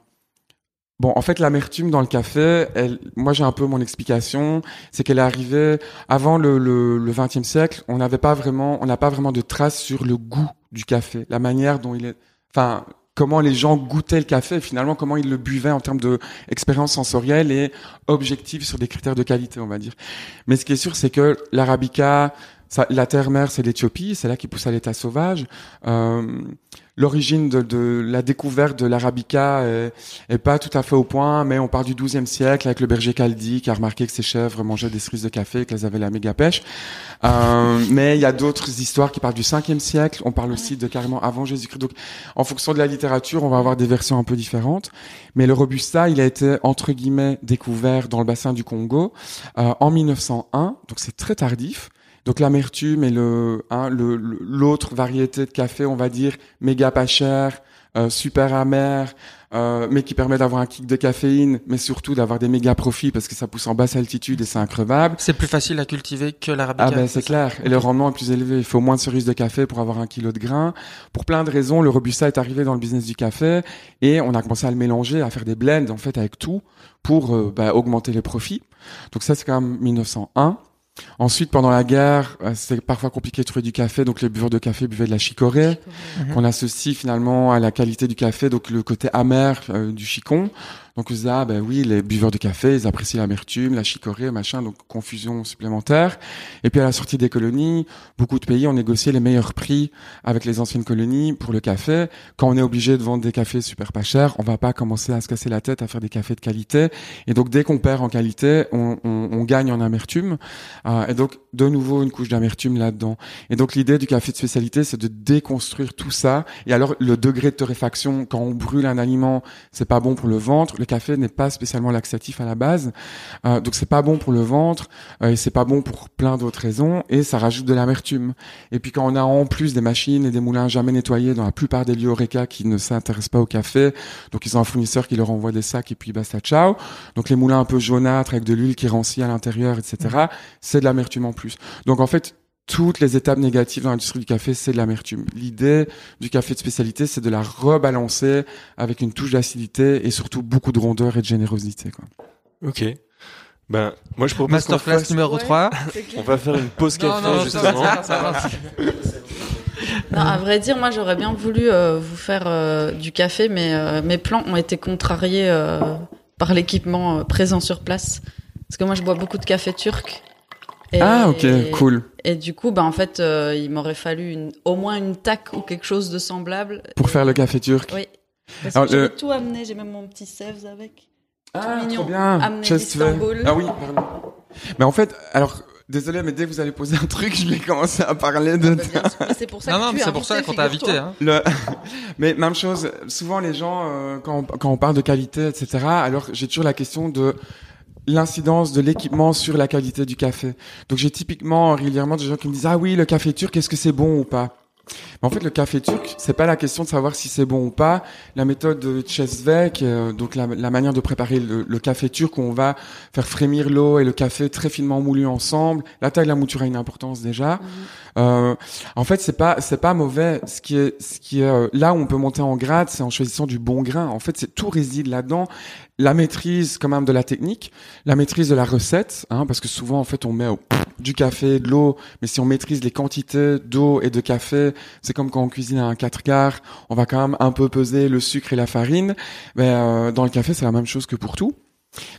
bon, en fait, l'amertume dans le café, elle, moi j'ai un peu mon explication, c'est qu'elle est arrivée avant le, le, le 20e siècle. On n'avait pas vraiment, on n'a pas vraiment de traces sur le goût du café, la manière dont il est, enfin, comment les gens goûtaient le café, finalement comment ils le buvaient en termes de expérience sensorielle et objective sur des critères de qualité, on va dire. Mais ce qui est sûr, c'est que l'arabica, ça, la terre-mère, c'est l'Éthiopie, c'est là qui pousse à l'état sauvage. Euh, L'origine de, de la découverte de l'arabica est, est pas tout à fait au point, mais on part du XIIe siècle avec le berger Caldi qui a remarqué que ses chèvres mangeaient des cerises de café, qu'elles avaient la méga pêche. Euh, mais il y a d'autres histoires qui parlent du 5e siècle. On parle aussi de carrément avant Jésus-Christ. Donc, en fonction de la littérature, on va avoir des versions un peu différentes. Mais le robusta, il a été entre guillemets découvert dans le bassin du Congo euh, en 1901. Donc, c'est très tardif. Donc l'amertume et le hein, le- l'autre variété de café, on va dire méga pas cher, euh, super amer, euh, mais qui permet d'avoir un kick de caféine, mais surtout d'avoir des méga profits parce que ça pousse en basse altitude et c'est increvable. C'est plus facile à cultiver que l'arabica. Ah ben c'est clair. Et le rendement est plus élevé. Il faut moins de cerises de café pour avoir un kilo de grains. Pour plein de raisons, le robusta est arrivé dans le business du café et on a commencé à le mélanger, à faire des blends en fait avec tout pour euh, bah, augmenter les profits. Donc ça c'est quand même 1901. Ensuite, pendant la guerre, euh, c'était parfois compliqué de trouver du café, donc les buveurs de café buvaient de la chicorée, qu'on associe finalement à la qualité du café, donc le côté amer euh, du chicon. Donc on se ah ben oui, les buveurs de café, ils apprécient l'amertume, la chicorée, machin, donc confusion supplémentaire. Et puis à la sortie des colonies, beaucoup de pays ont négocié les meilleurs prix avec les anciennes colonies pour le café. Quand on est obligé de vendre des cafés super pas chers, on va pas commencer à se casser la tête à faire des cafés de qualité. Et donc dès qu'on perd en qualité, on, on- on gagne en amertume. Euh, et donc de nouveau une couche d'amertume là-dedans. Et donc l'idée du café de spécialité, c'est de déconstruire tout ça. Et alors le degré de torréfaction, quand on brûle un aliment, c'est pas bon pour le ventre. Café n'est pas spécialement laxatif à la base, Euh, donc c'est pas bon pour le ventre euh, et c'est pas bon pour plein d'autres raisons. Et ça rajoute de l'amertume. Et puis quand on a en plus des machines et des moulins jamais nettoyés dans la plupart des lieux Oreca qui ne s'intéressent pas au café, donc ils ont un fournisseur qui leur envoie des sacs et puis basta ciao. Donc les moulins un peu jaunâtres avec de l'huile qui rancit à l'intérieur, etc. C'est de l'amertume en plus. Donc en fait toutes les étapes négatives dans l'industrie du café, c'est de l'amertume. L'idée du café de spécialité, c'est de la rebalancer avec une touche d'acidité et surtout beaucoup de rondeur et de générosité. Quoi. Ok. Ben, moi je propose Masterclass fasse- numéro Ouais. 3. On va faire une pause café Non, non, ça justement. va, ça va, ça va. Non, à vrai dire, moi, j'aurais bien voulu euh, vous faire euh, du café, mais euh, mes plans ont été contrariés euh, par l'équipement euh, présent sur place. Parce que moi, je bois beaucoup de café turc. Et- Ah ok, cool. Et du coup, bah, en fait, euh, il m'aurait fallu une, au moins une tac ou quelque chose de semblable. Pour faire le café turc. Oui. Parce Alors, que j'ai le- tout amené, j'ai même mon petit Sevs avec. Ah, mignon. trop bien. Amené d'Istanbul. Ah oui, pardon. Mais en fait, alors, désolé, mais dès que vous allez poser un truc, je vais commencer à parler de... Bah, sûr. Mais C'est pour ça Non, que non, es c'est pour ça qu'on t'a invité. Hein. Le... Mais même chose, souvent les gens, euh, quand, on, quand on parle de qualité, etc., alors j'ai toujours la question de l'incidence de l'équipement sur la qualité du café. Donc j'ai typiquement régulièrement des gens qui me disent ah oui le café turc est-ce que c'est bon ou pas? En fait, le café turc, c'est pas la question de savoir si c'est bon ou pas. La méthode de Chesvek, euh, donc la, la, manière de préparer le, le, café turc, où on va faire frémir l'eau et le café très finement moulu ensemble. La taille de la mouture a une importance déjà. Mhm. Euh, en fait, c'est pas c'est pas mauvais. Ce qui est ce qui est euh, là où on peut monter en grade, c'est en choisissant du bon grain. En fait, c'est tout réside là-dedans. La maîtrise quand même de la technique, la maîtrise de la recette, hein, parce que souvent en fait on met au, du café, de l'eau, mais si on maîtrise les quantités d'eau et de café, c'est comme quand on cuisine à un 4 quarts, on va quand même un peu peser le sucre et la farine. Mais euh, dans le café, c'est la même chose que pour tout.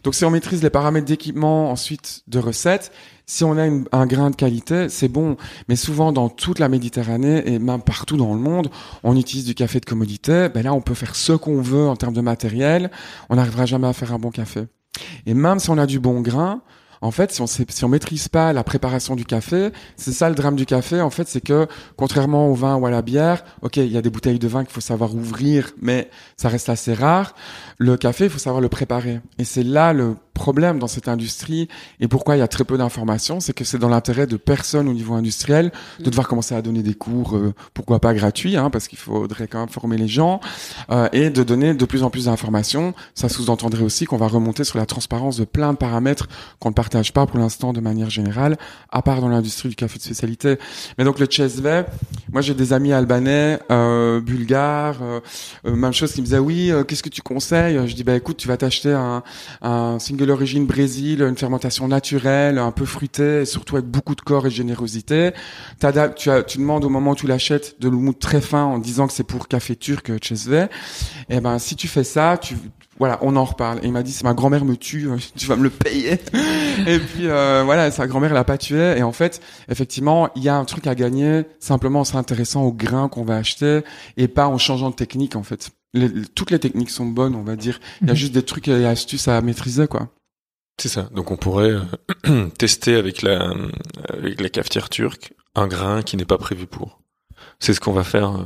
Donc si on maîtrise les paramètres d'équipement, ensuite de recettes, si on a un grain de qualité, c'est bon. Mais souvent dans toute la Méditerranée et même partout dans le monde, on utilise du café de commodité. Ben là, on peut faire ce qu'on veut en termes de matériel. On n'arrivera jamais à faire un bon café. Et même si on a du bon grain, en fait, si on sait, maîtrise pas la préparation du café, c'est ça le drame du café. En fait, c'est que contrairement au vin ou à la bière, ok, il y a des bouteilles de vin qu'il faut savoir ouvrir, mais ça reste assez rare. Le café, il faut savoir le préparer. Et c'est là le problème dans cette industrie et pourquoi il y a très peu d'informations, c'est que c'est dans l'intérêt de personne au niveau industriel de devoir commencer à donner des cours, euh, pourquoi pas gratuits, hein, parce qu'il faudrait quand même former les gens euh, et de donner de plus en plus d'informations. Ça sous-entendrait aussi qu'on va remonter sur la transparence de plein de paramètres qu'on ne partage pas pour l'instant de manière générale, à part dans l'industrie du café de spécialité. Mais donc le Chesve, moi j'ai des amis albanais, euh, bulgares, euh, euh, même chose qui me disaient oui, euh, qu'est-ce que tu conseilles Je dis bah écoute, tu vas t'acheter un, un single origine Brésil, une fermentation naturelle, un peu fruitée, et surtout avec beaucoup de corps et de générosité. Tu, as, tu demandes au moment où tu l'achètes de l'oumout très fin en disant que c'est pour café turc Chesve. Et ben si tu fais ça, tu voilà, on en reparle. Et il m'a dit, c'est ma grand-mère me tue, tu vas me le payer. et puis euh, voilà, sa grand-mère l'a pas tué. Et en fait, effectivement, il y a un truc à gagner simplement en s'intéressant au grain qu'on va acheter et pas en changeant de technique en fait. Les- toutes les techniques sont bonnes, on va dire. Il y a Mhm. juste des trucs et astuces à maîtriser, quoi. C'est ça. Donc on pourrait euh, tester avec la avec la cafetière turque un grain qui n'est pas prévu pour. C'est ce qu'on va faire.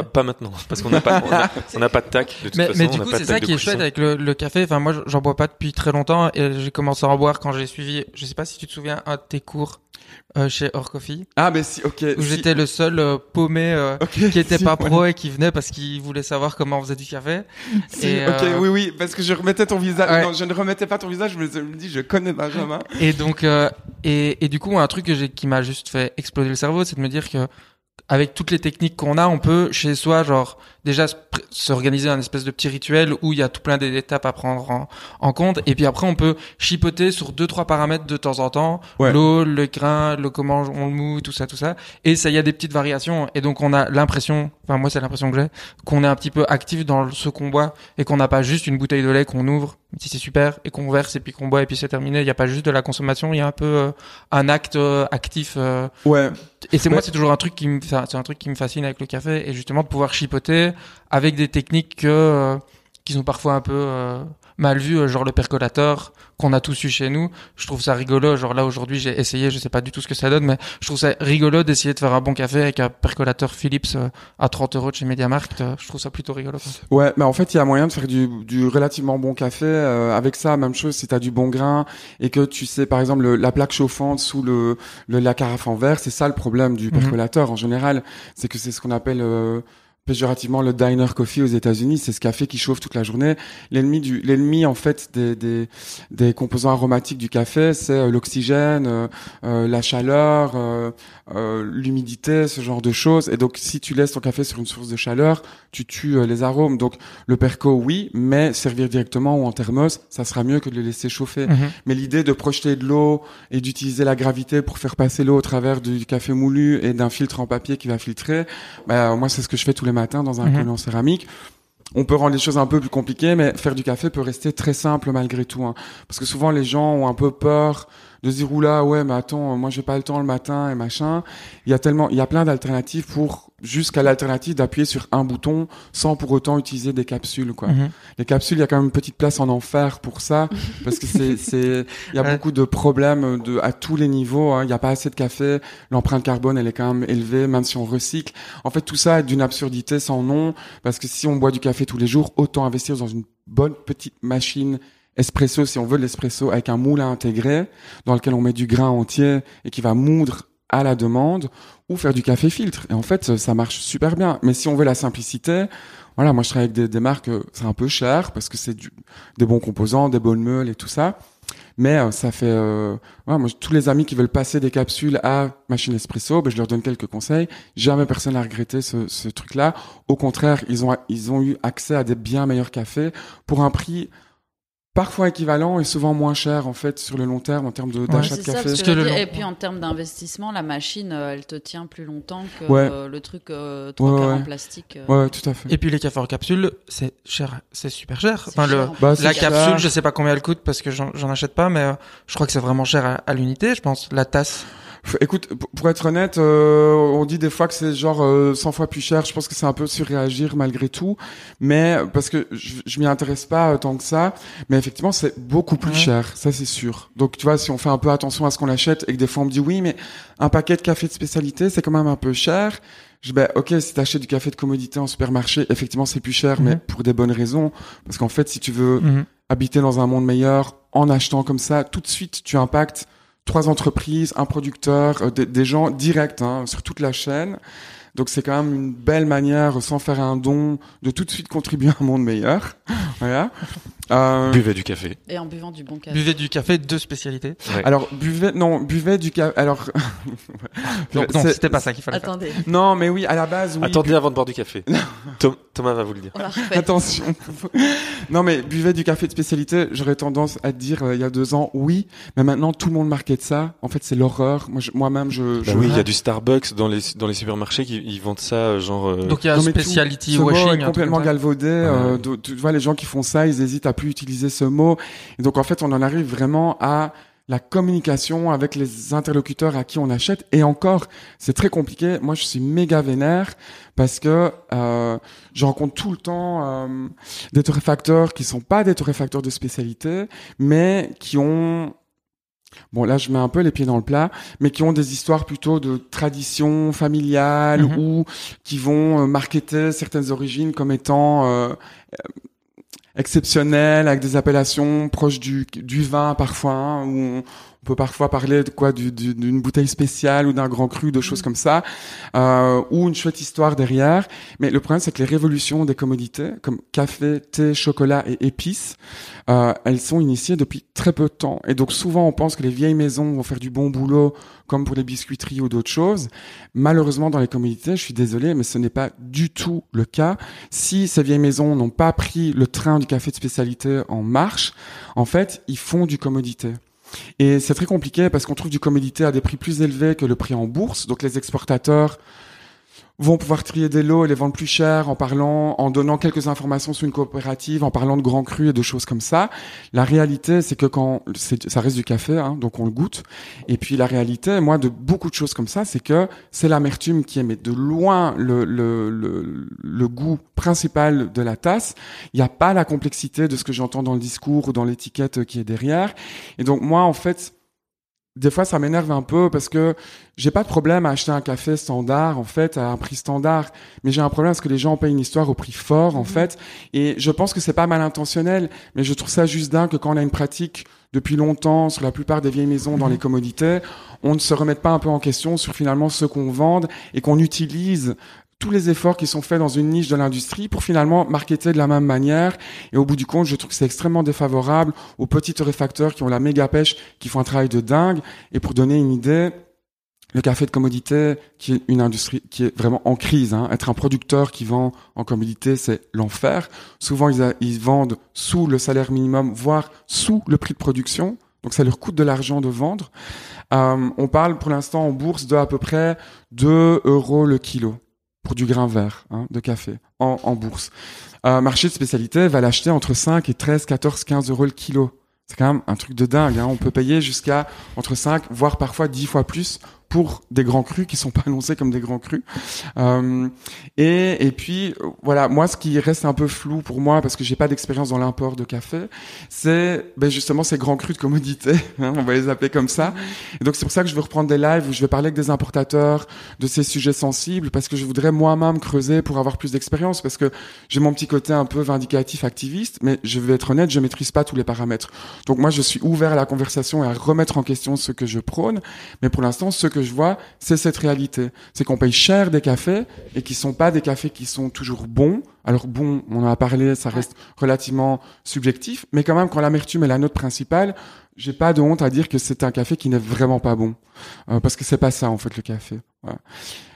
Après. Pas, pas maintenant, parce qu'on n'a pas, on a- on pas de tac. De toute Mais, façon, mais on du n'a coup, pas c'est ça qui est chouette avec le, le café. Enfin, moi, j'en bois pas depuis très longtemps et j'ai commencé à en boire quand j'ai suivi, je sais pas si tu te souviens, un de tes cours euh, chez Or Coffee, Ah, mais si, ok. où si- j'étais le seul euh, paumé euh, qui était si, pas ouais. pro et qui venait parce qu'il voulait savoir comment on faisait du café. Si, Et, ok, euh, oui, oui, parce que je remettais ton visage. Ouais. Non, je ne remettais pas ton visage, je me je me dis, je connais Benjamin. Et donc, euh, et, et du coup, un truc que j'ai, qui m'a juste fait exploser le cerveau, c'est de me dire que avec toutes les techniques qu'on a, on peut chez soi, genre déjà s'organiser un espèce de petit rituel où il y a tout plein d'étapes à prendre en, en compte, et puis après on peut chipoter sur deux trois paramètres de temps en temps, Ouais. l'eau, le grain, le comment on le moue, tout ça, tout ça, et ça il y a des petites variations, et donc on a l'impression, enfin moi c'est l'impression que j'ai, qu'on est un petit peu actif dans ce qu'on boit et qu'on n'a pas juste une bouteille de lait qu'on ouvre, si c'est super, et qu'on verse et puis qu'on boit et puis c'est terminé. Il n'y a pas juste de la consommation, il y a un peu euh, un acte euh, actif. euh, Ouais. et c'est moi, c'est toujours un truc qui me, c'est un truc qui me fascine avec le café et justement de pouvoir chipoter avec des techniques que, euh, qui sont parfois un peu euh, mal vues, euh, genre le percolateur qu'on a tous eu chez nous. Je trouve ça rigolo. Genre là aujourd'hui, j'ai essayé, je sais pas du tout ce que ça donne, mais je trouve ça rigolo d'essayer de faire un bon café avec un percolateur Philips euh, à 30 euros de chez MediaMarkt. Euh, Je trouve ça plutôt rigolo. Ouais, mais en fait, il y a moyen de faire du, du relativement bon café. euh, avec ça, même chose, si tu as du bon grain et que tu sais, par exemple, le- la plaque chauffante sous le, le- la carafe en verre, c'est ça le problème du Mhm. percolateur en général. C'est que c'est ce qu'on appelle euh, péjorativement le diner coffee aux États-Unis. C'est ce café qui chauffe toute la journée. L'ennemi du, l'ennemi en fait des, des, des composants aromatiques du café, c'est euh, l'oxygène, euh, euh, la chaleur, euh, euh, l'humidité, ce genre de choses. Et donc, si tu laisses ton café sur une source de chaleur, tu tues les arômes. Donc, le perco, oui, mais servir directement ou en thermos, ça sera mieux que de le laisser chauffer. Mhm. Mais l'idée de projeter de l'eau et d'utiliser la gravité pour faire passer l'eau au travers du café moulu et d'un filtre en papier qui va filtrer, bah, moi, c'est ce que je fais tous les matins dans un collier en céramique. On peut rendre les choses un peu plus compliquées, mais faire du café peut rester très simple malgré tout. hein. Parce que souvent, les gens ont un peu peur de se dire, oula, ouais, mais attends, moi, j'ai pas le temps le matin et machin. Il y a tellement, il y a plein d'alternatives pour, jusqu'à l'alternative d'appuyer sur un bouton sans pour autant utiliser des capsules, quoi. Mhm. Les capsules, il y a quand même une petite place en enfer pour ça, parce que c'est, c'est, il y a Ouais. beaucoup de problèmes de, à tous les niveaux. hein. Il n'y a pas assez de café, l'empreinte carbone, elle est quand même élevée, même si on recycle. En fait, tout ça est d'une absurdité sans nom, parce que si on boit du café tous les jours, autant investir dans une bonne petite machine espresso, si on veut l'espresso, avec un moule à intégrer, dans lequel on met du grain entier et qui va moudre à la demande ou faire du café filtre. Et en fait, ça marche super bien. Mais si on veut la simplicité, voilà, moi je travaille avec des, marques, euh, c'est un peu cher parce que c'est des bons composants, des bonnes meules et tout ça. Mais euh, ça fait, euh, moi tous les amis qui veulent passer des capsules à machine espresso, ben, je leur donne quelques conseils. Jamais personne n'a regretté ce, ce truc-là. Au contraire, ils ont ils ont eu accès à des bien meilleurs cafés pour un prix parfois équivalent et souvent moins cher en fait sur le long terme en termes de- d'achat de ça, café. que que et puis en termes d'investissement, la machine, euh, elle te tient plus longtemps que Ouais. euh, le truc euh, Ouais, en plastique. euh. Ouais, tout à fait. Et puis les cafés en capsule, c'est cher, c'est super cher. C'est Enfin, le, cher, en Bah, la capsule, je sais pas combien elle coûte parce que j'en j'en achète pas, mais euh, je crois que c'est vraiment cher à, à l'unité, je pense. La tasse. Écoute, pour être honnête, euh, on dit des fois que c'est genre euh, 100 fois plus cher. Je pense que c'est un peu surréagir malgré tout, mais parce que je, je m'y intéresse pas euh, tant que ça. Mais effectivement, c'est beaucoup plus Ouais. cher, ça c'est sûr. Donc tu vois, si on fait un peu attention à ce qu'on achète et que des fois on me dit oui, mais un paquet de café de spécialité, c'est quand même un peu cher. Je ben, ok, si t'achètes du café de commodité en supermarché, effectivement c'est plus cher, mais Mhm. pour des bonnes raisons. Parce qu'en fait, si tu veux Mhm. habiter dans un monde meilleur en achetant comme ça, tout de suite, tu impactes trois entreprises, un producteur, euh, des, gens directs hein, sur toute la chaîne. Donc c'est quand même une belle manière, sans faire un don, de tout de suite contribuer à un monde meilleur. voilà. Euh, Buvez du café. Et en buvant du bon café. Buvez du café de spécialité. Ouais. alors buvez, non, buvez du café. Alors Donc, non, c'était pas ça qu'il fallait faire. Attendez, non, mais oui, à la base, oui. Attendez avant de boire du café. Tom- Thomas va vous le dire. Attention. non, mais buvez du café de spécialité. J'aurais tendance à te dire euh, il y a deux ans, oui, mais maintenant tout le monde market ça. En fait, c'est l'horreur. Moi, je- moi-même, je. Bah je oui, il y a du Starbucks dans les dans les supermarchés qui ils vendent ça euh, genre. euh, Donc il y a Non, tout- speciality ce mot washing. est complètement galvaudé. euh, tu vois, les gens qui font ça, ils hésitent à plus utiliser ce mot. Et donc, en fait, on en arrive vraiment à la communication avec les interlocuteurs à qui on achète. Et encore, c'est très compliqué. Moi, je suis méga vénère parce que euh, je rencontre tout le temps euh, des torréfacteurs qui sont pas des torréfacteurs de spécialité, mais qui ont Bon, là, je mets un peu les pieds dans le plat, mais qui ont des histoires plutôt de tradition familiale Mhm. ou qui vont euh, marketer certaines origines comme étant euh, exceptionnelles, avec des appellations proches du, du vin parfois, hein, où on, peut parfois parler de quoi du- du- d'une bouteille spéciale ou d'un grand cru, de choses comme ça, euh, ou une chouette histoire derrière. Mais le problème, c'est que les révolutions des commodités, comme café, thé, chocolat et épices, euh, elles sont initiées depuis très peu de temps. Et donc souvent, on pense que les vieilles maisons vont faire du bon boulot, comme pour les biscuiteries ou d'autres choses. Malheureusement, dans les commodités, je suis désolé, mais ce n'est pas du tout le cas. Si ces vieilles maisons n'ont pas pris le train du café de spécialité en marche, en fait, ils font du commodité. Et c'est très compliqué parce qu'on trouve du commodité à des prix plus élevés que le prix en bourse. Donc les exportateurs vont pouvoir trier des lots et les vendre plus cher en parlant, en donnant quelques informations sur une coopérative, en parlant de grands crus et de choses comme ça. La réalité, c'est que quand ça reste du café, hein, donc on le goûte. Et puis la réalité, moi, de beaucoup de choses comme ça, c'est que c'est l'amertume qui est mais de loin le, le, le, le goût principal de la tasse. Il n'y a pas la complexité de ce que j'entends dans le discours ou dans l'étiquette qui est derrière. Et donc moi, en fait, des fois, ça m'énerve un peu parce que j'ai pas de problème à acheter un café standard, en fait, à un prix standard. Mais j'ai un problème parce que les gens payent une histoire au prix fort, en fait. Et je pense que c'est pas mal intentionnel, mais je trouve ça juste dingue que quand on a une pratique depuis longtemps sur la plupart des vieilles maisons dans les commodités, on ne se remette pas un peu en question sur finalement ce qu'on vende et qu'on utilise tous les efforts qui sont faits dans une niche de l'industrie pour finalement marketer de la même manière. Et au bout du compte, je trouve que c'est extrêmement défavorable aux petits torréfacteurs qui ont la méga pêche, qui font un travail de dingue. Et pour donner une idée, le café de commodité, qui est une industrie qui est vraiment en crise, hein. être un producteur qui vend en commodité, c'est l'enfer. Souvent, ils vendent sous le salaire minimum, voire sous le prix de production. Donc, ça leur coûte de l'argent de vendre. Euh, on parle pour l'instant en bourse de à peu près 2 euros le kilo pour du grain vert hein, de café en, bourse. Un marché de spécialité va l'acheter entre 5 et 13, 14, 15 euros le kilo. C'est quand même un truc de dingue. Hein. On peut payer jusqu'à entre 5, voire parfois 10 fois plus pour des grands crus qui sont pas annoncés comme des grands crus. Euh, et, et puis voilà, moi ce qui reste un peu flou pour moi parce que j'ai pas d'expérience dans l'import de café, c'est ben, justement ces grands crus de commodité, hein, on va les appeler comme ça. Et donc c'est pour ça que je veux reprendre des lives où je vais parler avec des importateurs de ces sujets sensibles parce que je voudrais moi-même creuser pour avoir plus d'expérience parce que j'ai mon petit côté un peu vindicatif activiste, mais je vais être honnête, je maîtrise pas tous les paramètres. Donc moi je suis ouvert à la conversation et à remettre en question ce que je prône, mais pour l'instant ce que je vois, c'est cette réalité. C'est qu'on paye cher des cafés et qui sont pas des cafés qui sont toujours bons. Alors bon, on en a parlé, ça reste relativement subjectif, mais quand même, quand l'amertume est la note principale, j'ai pas de honte à dire que c'est un café qui n'est vraiment pas bon, euh, parce que c'est pas ça en fait le café. Voilà.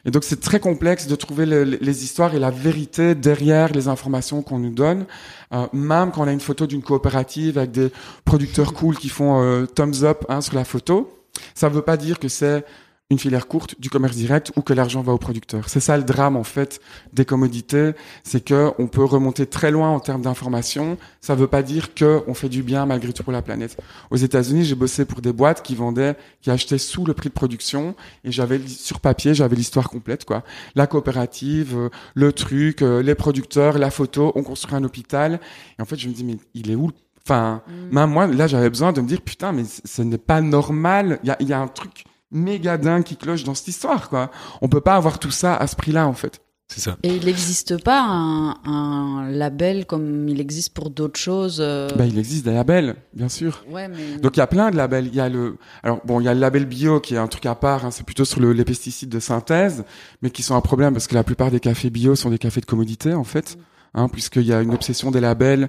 Et donc c'est très complexe de trouver le- les histoires et la vérité derrière les informations qu'on nous donne, Euh, même quand on a une photo d'une coopérative avec des producteurs cool qui font euh, thumbs up hein, sur la photo. Ça veut pas dire que c'est une filière courte du commerce direct ou que l'argent va au producteur. C'est ça le drame en fait des commodités, c'est que on peut remonter très loin en termes d'information. Ça veut pas dire que on fait du bien malgré tout pour la planète. Aux États-Unis, j'ai bossé pour des boîtes qui vendaient, qui achetaient sous le prix de production et j'avais sur papier, j'avais l'histoire complète quoi. La coopérative, euh, le truc, euh, les producteurs, la photo, on construit un hôpital et en fait je me dis mais il est où Enfin, Mm. même moi, là, j'avais besoin de me dire, putain, mais ce n'est pas normal. Il y a, il y a un truc méga dingue qui cloche dans cette histoire, quoi. On peut pas avoir tout ça à ce prix-là, en fait. C'est ça. Et il n'existe pas un, un label comme il existe pour d'autres choses. euh, Bah, il existe des labels, bien sûr. Ouais, mais. Donc, il y a plein de labels. Il y a le, alors, bon, il y a le label bio qui est un truc à part, hein, c'est plutôt sur le- les pesticides de synthèse, mais qui sont un problème parce que la plupart des cafés bio sont des cafés de commodité, en fait. Hein, puisqu'il y a une obsession des labels,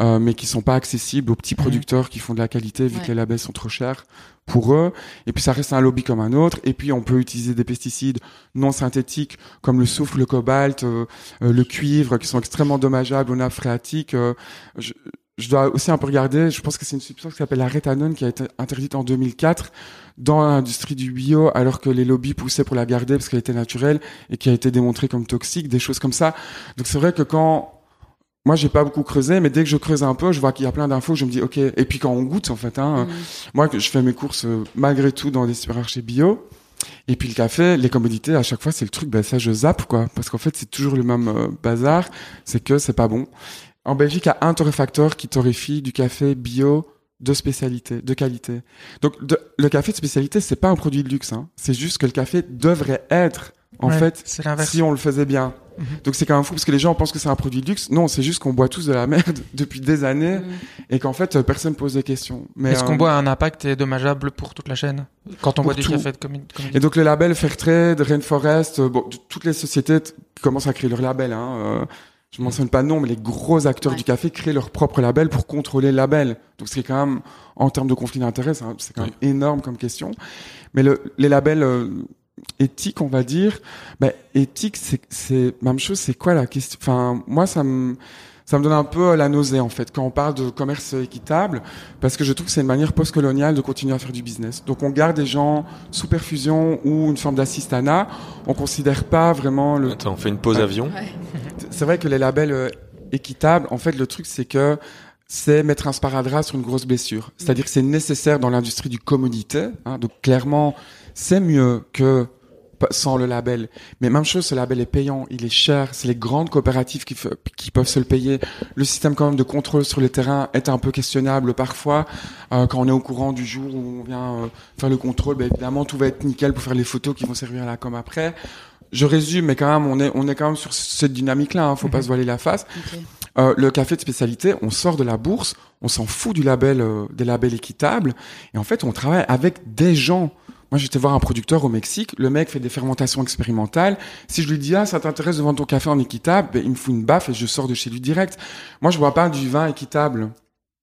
euh, mais qui sont pas accessibles aux petits producteurs qui font de la qualité vu Ouais. que les labels sont trop chers pour eux. Et puis ça reste un lobby comme un autre. Et puis on peut utiliser des pesticides non synthétiques comme le soufre, le cobalt, euh, euh, le cuivre, qui sont extrêmement dommageables aux nappes phréatiques. Euh, je, je dois aussi un peu regarder. Je pense que c'est une substance qui s'appelle la réthanone qui a été interdite en 2004 dans l'industrie du bio, alors que les lobbies poussaient pour la garder parce qu'elle était naturelle et qui a été démontrée comme toxique, des choses comme ça. Donc c'est vrai que quand moi j'ai pas beaucoup creusé, mais dès que je creuse un peu, je vois qu'il y a plein d'infos, je me dis ok. Et puis quand on goûte en fait, hein, Mm. moi je fais mes courses euh, malgré tout dans des supermarchés bio. Et puis le café, les commodités, à chaque fois c'est le truc, ben ça je zappe quoi, parce qu'en fait c'est toujours le même euh, bazar, c'est que c'est pas bon. En Belgique, il y a un torréfacteur qui torréfie du café bio de spécialité, de qualité. Donc de- le café de spécialité, c'est pas un produit de luxe, hein. c'est juste que le café devrait être en Ouais, fait si on le faisait bien. Mhm. Donc c'est quand même fou parce que les gens pensent que c'est un produit de luxe. Non, c'est juste qu'on boit tous de la merde depuis des années Mm. et qu'en fait euh, personne pose des questions. Mais Est-ce qu'on euh, boit un impact est dommageable pour toute la chaîne quand on Pour boit du tout. café de commun- commodité Et donc le label Fairtrade, Rainforest, euh, bon, toutes les sociétés commencent à créer leur label. Hein, euh, je mentionne pas de nom, mais les gros acteurs Ouais. du café créent leur propre label pour contrôler le label. Donc c'est quand même, en termes de conflit d'intérêts, c'est un- c'est quand même énorme comme question. Mais le, les labels euh, éthiques, on va dire, ben, éthique, c'est, même chose. C'est quoi la question? Enfin, moi, ça me ça me donne un peu la nausée en fait quand on parle de commerce équitable parce que je trouve que c'est une manière postcoloniale de continuer à faire du business. Donc on garde des gens sous perfusion ou une forme d'assistanat, on considère pas vraiment le Attends, on fait une pause avion. Ouais. c'est vrai que les labels euh, équitables, en fait, le truc, c'est que c'est mettre un sparadrap sur une grosse blessure. C'est-à-dire que c'est nécessaire dans l'industrie du commodité. Hein, donc, clairement, c'est mieux que sans le label. Mais même chose, ce label est payant, il est cher. C'est les grandes coopératives qui, peuvent se le payer. Le système quand même de contrôle sur le terrain est un peu questionnable parfois. Euh, quand on est au courant du jour où on vient euh, faire le contrôle, ben, évidemment, tout va être nickel pour faire les photos qui vont servir à la com après. Je résume, mais quand même, on est, on est quand même sur cette dynamique-là. Hein, faut pas Mhm. se voiler la face. Euh, le café de spécialité, on sort de la bourse, on s'en fout du label, euh, des labels équitables, et en fait, on travaille avec des gens. Moi, j'étais voir un producteur au Mexique, le mec fait des fermentations expérimentales. Si je lui dis, ah, ça t'intéresse de vendre ton café en équitable, ben, il me fout une baffe et je sors de chez lui direct. Moi, je bois pas du vin équitable.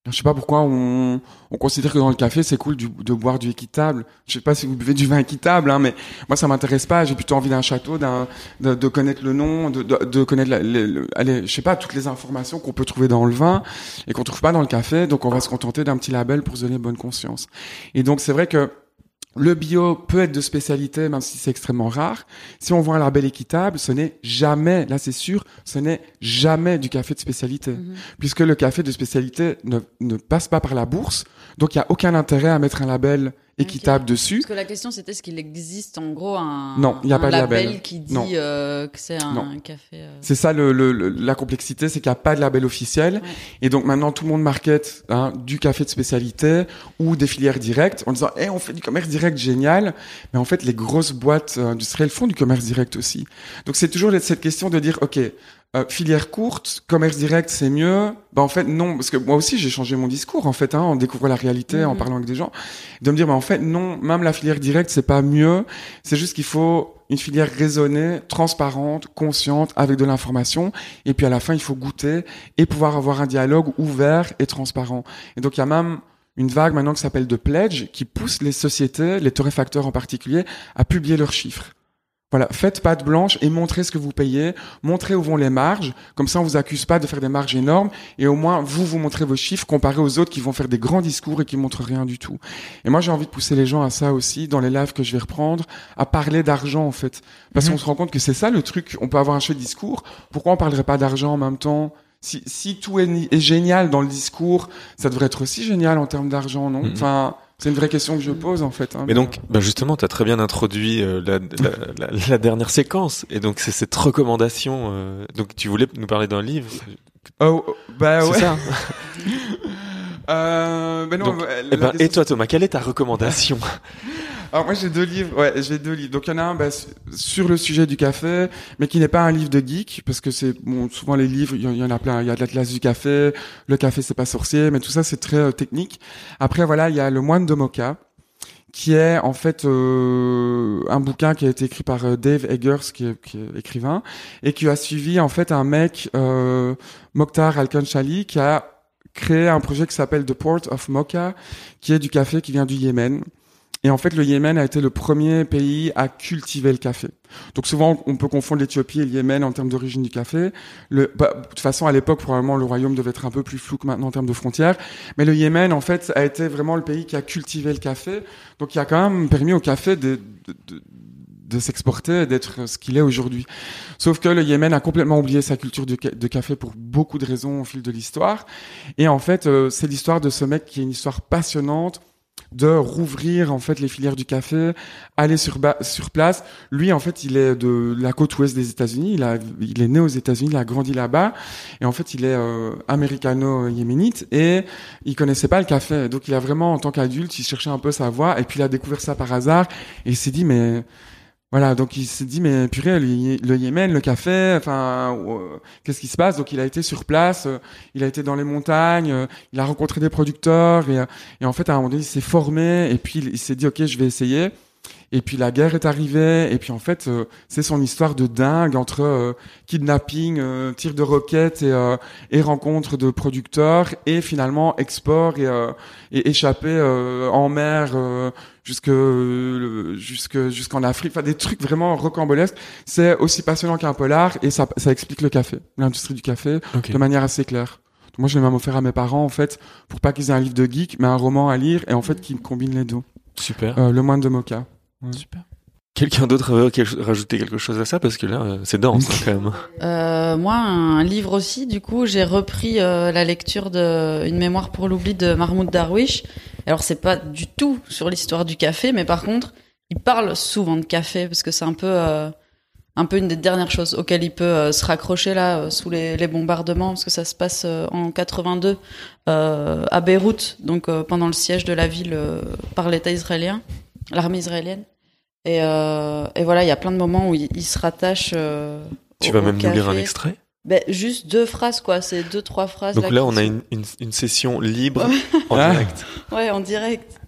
Je sais pas pourquoi on, on considère que dans le café, c'est cool de boire du équitable. Je sais pas si vous buvez du vin équitable, hein, mais moi, ça m'intéresse pas. J'ai plutôt envie d'un château, d'un, de, connaître le nom, de, de, de connaître, la, le- le- allez, je sais pas, toutes les informations qu'on peut trouver dans le vin et qu'on trouve pas dans le café. Donc, on va se contenter d'un petit label pour se donner bonne conscience. Et donc, c'est vrai que le bio peut être de spécialité, même si c'est extrêmement rare. Si on voit un label équitable, ce n'est jamais, là c'est sûr, ce n'est jamais du café de spécialité. Mhm. Puisque le café de spécialité ne, ne passe pas par la bourse, donc il n'y a aucun intérêt à mettre un label équitable dessus. Parce que la question c'était est-ce qu'il existe en gros un, Non, y a un pas de label. qui dit euh, que c'est un Non. café. euh, C'est ça le, le- le- la complexité, c'est qu'il n'y a pas de label officiel. Ouais. Et donc maintenant tout le monde market hein, du café de spécialité ou des filières directes en disant Eh, on fait du commerce direct génial. Mais en fait les grosses boîtes euh, industrielles font du commerce direct aussi. Donc c'est toujours cette question de dire ok euh, filière courte, commerce direct, c'est mieux. Bah en fait non, parce que moi aussi j'ai changé mon discours en fait, hein, en découvrant la réalité, en Mhm. parlant avec des gens, de me dire bah en fait non, même la filière directe c'est pas mieux. C'est juste qu'il faut une filière raisonnée, transparente, consciente, avec de l'information. Et puis à la fin il faut goûter et pouvoir avoir un dialogue ouvert et transparent. Et donc il y a même une vague maintenant qui s'appelle de pledge qui pousse les sociétés, les torréfacteurs en particulier, à publier leurs chiffres. Voilà, faites patte blanche et montrez ce que vous payez, montrez où vont les marges, comme ça on vous accuse pas de faire des marges énormes et au moins vous vous montrez vos chiffres comparé aux autres qui vont faire des grands discours et qui montrent rien du tout. Et moi j'ai envie de pousser les gens à ça aussi dans les lives que je vais reprendre, à parler d'argent en fait, parce Mhm. qu'on se rend compte que c'est ça le truc. On peut avoir un chouette discours, pourquoi on parlerait pas d'argent en même temps? Si, si tout est génial dans le discours, ça devrait être aussi génial en termes d'argent, non? Mhm. Enfin, c'est une vraie question que je pose en fait. hein. Mais donc, bah justement, tu as très bien introduit euh, la, la, la, la dernière séquence. Et donc, c'est cette recommandation. euh, donc, tu voulais nous parler d'un livre. Oh, oh, bah C'est ouais. ça Euh, ben non, Donc, euh, Eh ben, question- Et toi, Thomas, quelle est ta recommandation? Alors moi j'ai deux livres, ouais, j'ai deux livres. Donc il y en a un bah, su- sur le sujet du café, mais qui n'est pas un livre de geek, parce que c'est bon, souvent les livres, il y, en- a plein. Il y a de l'Atlas du café, le café c'est pas sorcier, mais tout ça c'est très euh, technique. Après voilà, il y a le moine de Mocha, qui est en fait euh, un bouquin qui a été écrit par euh, Dave Eggers, qui est, qui est écrivain, et qui a suivi en fait un mec, euh, Mokhtar Al-Kanchali, qui a créé un projet qui s'appelle The Port of Mocha, qui est du café qui vient du Yémen. Et en fait, le Yémen a été le premier pays à cultiver le café. Donc souvent, on peut confondre l'Éthiopie et le Yémen en termes d'origine du café. Bah, de toute façon, à l'époque, probablement, le royaume devait être un peu plus flou que maintenant en termes de frontières. Mais le Yémen, en fait, a été vraiment le pays qui a cultivé le café. Donc il a quand même permis au café de, de, s'exporter d'être ce qu'il est aujourd'hui. Sauf que le Yémen a complètement oublié sa culture de café pour beaucoup de raisons au fil de l'histoire. Et en fait, euh, c'est l'histoire de ce mec qui est une histoire passionnante de rouvrir en fait les filières du café, aller sur sur place. Lui en fait, il est de la côte ouest des États-Unis, il a il est né aux États-Unis, il a grandi là-bas et en fait, il est euh, américano-yéménite et il connaissait pas le café. Donc il a vraiment en tant qu'adulte, il cherchait un peu sa voie et puis il a découvert ça par hasard et il s'est dit mais voilà, donc il s'est dit mais purée le, Yé- le Yémen, le café, enfin euh, qu'est-ce qui se passe? Donc il a été sur place, euh, il a été dans les montagnes, euh, il a rencontré des producteurs et, en fait à un moment donné il s'est formé et puis il s'est dit ok je vais essayer. Et puis la guerre est arrivée et puis en fait euh, c'est son histoire de dingue entre euh, kidnapping, euh, tir de roquettes et, euh, et rencontre de producteurs et finalement export et, euh, et échappée euh, en mer euh, jusque euh, jusque jusqu'en Afrique, enfin des trucs vraiment rocambolesques. C'est aussi passionnant qu'un polar et ça ça explique le café, l'industrie du café de manière assez claire. Donc moi je l'ai même offert à mes parents en fait pour pas qu'ils aient un livre de geek mais un roman à lire et en fait qui combine les deux. Super. Euh, le moine de Super. Quelqu'un d'autre veut rajouter quelque chose à ça? Parce que là, euh, c'est dense hein, quand même. Euh, moi, un livre aussi. Du coup, j'ai repris euh, la lecture de Une mémoire pour l'oubli de Mahmoud Darwish. Alors, c'est pas du tout sur l'histoire du café, mais par contre, il parle souvent de café parce que c'est un peu, euh, un peu une des dernières choses auxquelles il peut euh, se raccrocher là euh, sous les, les bombardements, parce que ça se passe euh, en 82 euh, à Beyrouth, donc euh, pendant le siège de la ville euh, par l'État israélien, l'armée israélienne. Et, euh, et voilà, il y a plein de moments où il, il se rattache. euh, Tu au- vas au même nous lire un extrait Ben, juste deux phrases, quoi. C'est deux, trois phrases. Donc là, on a une, une, une session libre en Ah. direct. Ouais, en direct.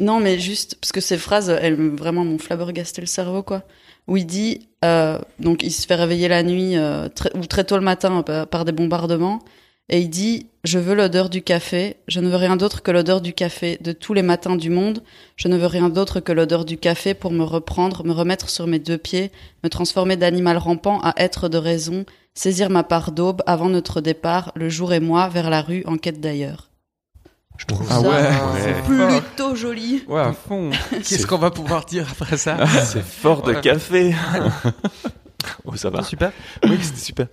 non, mais juste, parce que ces phrases, elles vraiment m'ont flabbergasté le cerveau, quoi. Où il dit, euh, donc il se fait réveiller la nuit, euh, très, ou très tôt le matin, euh, par, par des bombardements. Et il dit, je veux l'odeur du café. Je ne veux rien d'autre que l'odeur du café de tous les matins du monde. Je ne veux rien d'autre que l'odeur du café pour me reprendre, me remettre sur mes deux pieds, me transformer d'animal rampant à être de raison, saisir ma part d'aube avant notre départ, le jour et moi, vers la rue en quête d'ailleurs. Je trouve Ah ça ouais, plutôt joli. Ouais, à fond. Qu'est-ce qu'on va pouvoir dire après ça? C'est fort de Ouais. café. oh, ça va. Super. Oui, c'était super.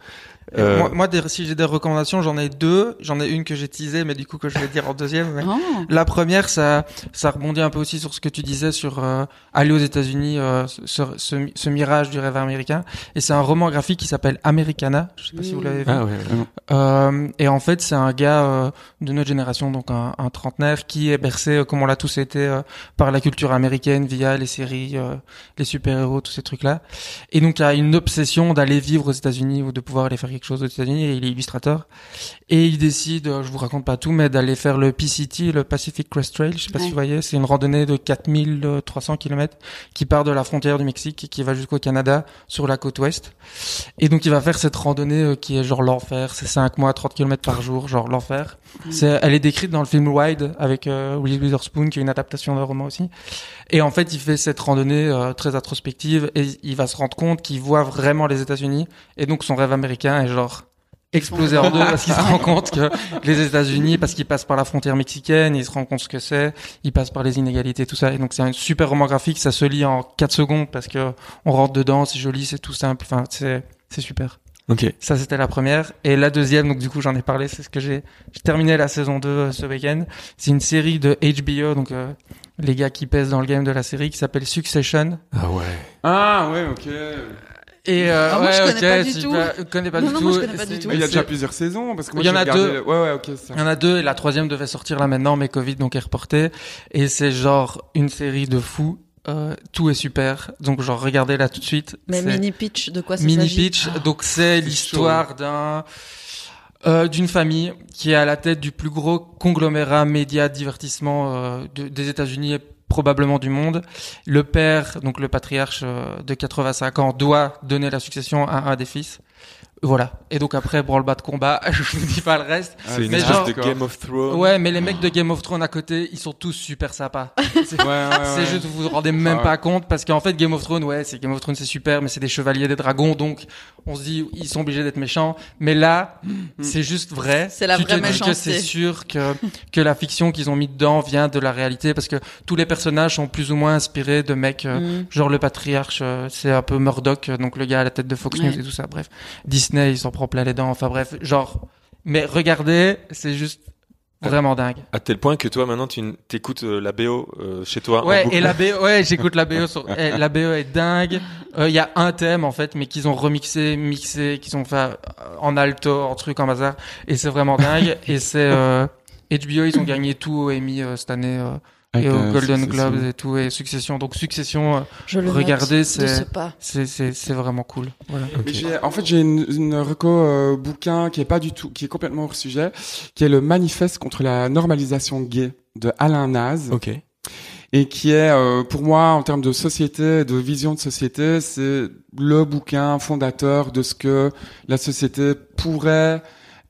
Euh, Moi, moi, des- si j'ai des recommandations, j'en ai deux. J'en ai une que j'ai teasée, mais du coup que je vais dire en deuxième. mais- Oh. La première, ça, ça rebondit un peu aussi sur ce que tu disais sur euh, aller aux États-Unis, euh, ce, ce, ce mirage du rêve américain. Et c'est un roman graphique qui s'appelle Americana. Je sais pas si vous l'avez vu. Ah ouais. ouais. Euh, et en fait, c'est un gars euh, de notre génération, donc un, un trentenaire, qui est bercé, euh, comme on l'a tous été, euh, par la culture américaine via les séries, euh, les super-héros, tous ces trucs-là. Et donc, il a une obsession d'aller vivre aux États-Unis ou de pouvoir aller faire quelque chose aux États-Unis. Il est illustrateur. Et il décide, euh, je vous raconte pas tout, mais d'aller faire le PCT, le Pacific Crest Trail. Je sais pas si Ouais. vous voyez, c'est une randonnée de 4300 km qui part de la frontière du Mexique et qui va jusqu'au Canada sur la côte ouest. Et donc il va faire cette randonnée euh, qui est genre l'enfer, c'est 5 mois, 30 km par jour, genre l'enfer. C'est, elle est décrite dans le film Wide avec euh, Reese Witherspoon qui est une adaptation d'un roman aussi. Et en fait il fait cette randonnée euh, très introspective et il va se rendre compte qu'il voit vraiment les États-Unis et donc son rêve américain est genre explosé en deux parce qu'il se rend compte que les États-Unis, parce qu'il passe par la frontière mexicaine, il se rend compte ce que c'est, il passe par les inégalités, tout ça. Et donc c'est un super roman graphique, ça se lit en 4 secondes parce que on rentre dedans, c'est joli, c'est tout simple, enfin c'est c'est super. Ok. Ça c'était la première et la deuxième, donc du coup j'en ai parlé, c'est ce que j'ai j'ai terminé la saison 2 euh, ce week-end. C'est une série de HBO, donc euh, les gars qui pèsent dans le game de la série, qui s'appelle Succession. Ah ouais. Ah ouais, ok. Et euh, Ah, moi, je ouais, connais ok, pas du si tout. pas- je connais pas Non, du non, tout. moi, je connais pas C'est- du tout. Mais il y a déjà plusieurs saisons parce que moi Il y en j'ai a regardé deux. le- Ouais ouais, ok ça. Il y en a deux et la troisième devait sortir là maintenant, mais Covid donc est reportée. Et c'est genre une série de fous. Euh, tout est super. Donc genre regardez-la tout de suite. Mais mini pitch, de quoi ça mini s'agit pitch. Donc c'est l'histoire d'un euh, d'une famille qui est à la tête du plus gros conglomérat média divertissement euh, de- des États-Unis et probablement du monde. Le père, donc le patriarche euh, de 85 ans, doit donner la succession à un des fils. Voilà. Et donc après, branle-bas de combat, je vous dis pas le reste. Ah, C'est une mais espèce genre- de Game of Thrones. Ouais, mais les mecs de Game of Thrones à côté, ils sont tous super sympas. C'est Ouais, ouais, ouais. c'est juste, vous vous rendez même Ah ouais. pas compte parce qu'en fait, Game of Thrones, ouais, c'est Game of Thrones, c'est super, mais c'est des chevaliers des dragons, donc on se dit, ils sont obligés d'être méchants. Mais là, c'est juste vrai. C'est la tu vraie te dis que méchanceté. c'est sûr que, que la fiction qu'ils ont mis dedans vient de la réalité parce que tous les personnages sont plus ou moins inspirés de mecs, euh, Mm. genre le patriarche, euh, c'est un peu Murdoch, euh, donc le gars à la tête de Fox Ouais. News et tout ça. Bref, Disney, ils s'en prend plein les dents. Enfin bref, genre, mais regardez, c'est juste vraiment dingue. À tel point que toi maintenant tu t'écoutes euh, la BO euh, chez toi. Ouais, et la BO, ouais, j'écoute la BO sur, eh, la BO est dingue. Euh, Il y a un thème, en fait, mais qu'ils ont remixé, mixé, qu'ils ont fait euh, en alto, en truc, en bazar. Et c'est vraiment dingue. et c'est, euh, HBO, ils ont gagné tout au Emmy euh, cette année, euh, et aux euh, Golden Succession. Globes et tout, et Succession. Donc, Succession, euh, Je le Regardez, c'est- c'est, c'est, c'est vraiment cool. Voilà. Mais j'ai- en fait, j'ai une, une reco euh, bouquin qui est pas du tout, qui est complètement hors sujet, qui est le Manifeste contre la normalisation gay de Alain Naz, Ok. et qui est, euh, pour moi, en termes de société, de vision de société, c'est le bouquin fondateur de ce que la société pourrait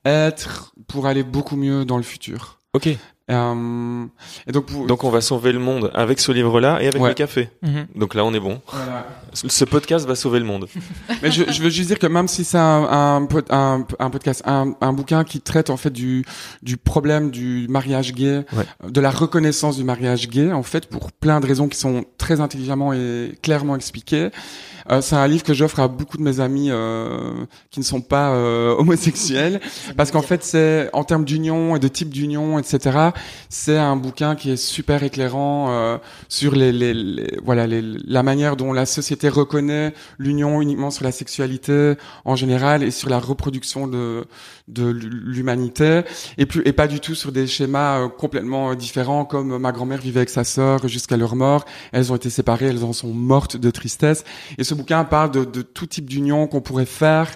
être pour aller beaucoup mieux dans le futur. Ok. Euh, et donc, pour, Donc on va sauver le monde avec ce livre-là et avec Ouais. le café. Mhm. Donc là on est bon. voilà. Ce podcast va sauver le monde. Mais je, je veux juste dire que même si c'est un, un, pod- un, un podcast, un, un bouquin qui traite en fait du, du problème du mariage gay, Ouais. de la reconnaissance du mariage gay, en fait, pour plein de raisons qui sont très intelligemment et clairement expliquées, euh, c'est un livre que j'offre à beaucoup de mes amis euh, qui ne sont pas euh, homosexuels, parce qu'en fait, c'est en termes d'union et de type d'union, etc. C'est un bouquin qui est super éclairant euh, sur les, les, les- voilà les, la manière dont la société reconnaît l'union uniquement sur la sexualité en général et sur la reproduction de de l'humanité et plus et pas du tout sur des schémas euh, complètement euh, différents comme ma grand-mère vivait avec sa sœur jusqu'à leur mort. Elles ont été séparées elles en sont mortes de tristesse. Et ce bouquin parle de, de tout type d'union qu'on pourrait faire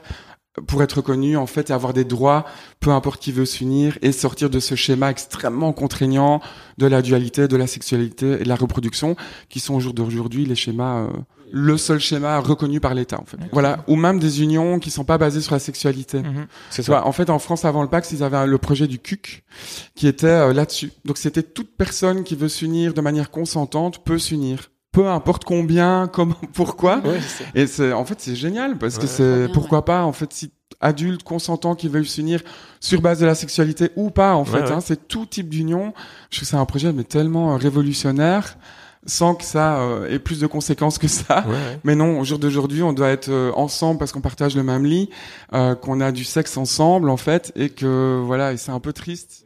pour être reconnu en fait et avoir des droits peu importe qui veut s'unir et sortir de ce schéma extrêmement contraignant de la dualité de la sexualité et de la reproduction qui sont au jour d'aujourd'hui les schémas euh, le seul schéma reconnu par l'État en fait. Voilà, ou même des unions qui sont pas basées sur la sexualité. Mhm. C'est vois, en fait, en France, avant le Pax, ils avaient le projet du CUC qui était euh, là-dessus. Donc, c'était toute personne qui veut s'unir de manière consentante peut s'unir. Peu importe combien, comment, pourquoi. Ouais. Et c'est, en fait, c'est génial parce que Ouais. C'est, bien, pourquoi pas, en fait, si adultes consentants qui veulent s'unir sur base de la sexualité ou pas, en fait, Ouais, ouais. hein, c'est tout type d'union. Je trouve que c'est un projet, mais tellement euh, révolutionnaire. sans que ça euh, ait plus de conséquences que ça. Ouais, ouais. Mais non, au jour d'aujourd'hui, on doit être euh, ensemble parce qu'on partage le même lit, euh, qu'on a du sexe ensemble en fait, et que voilà, et c'est un peu triste.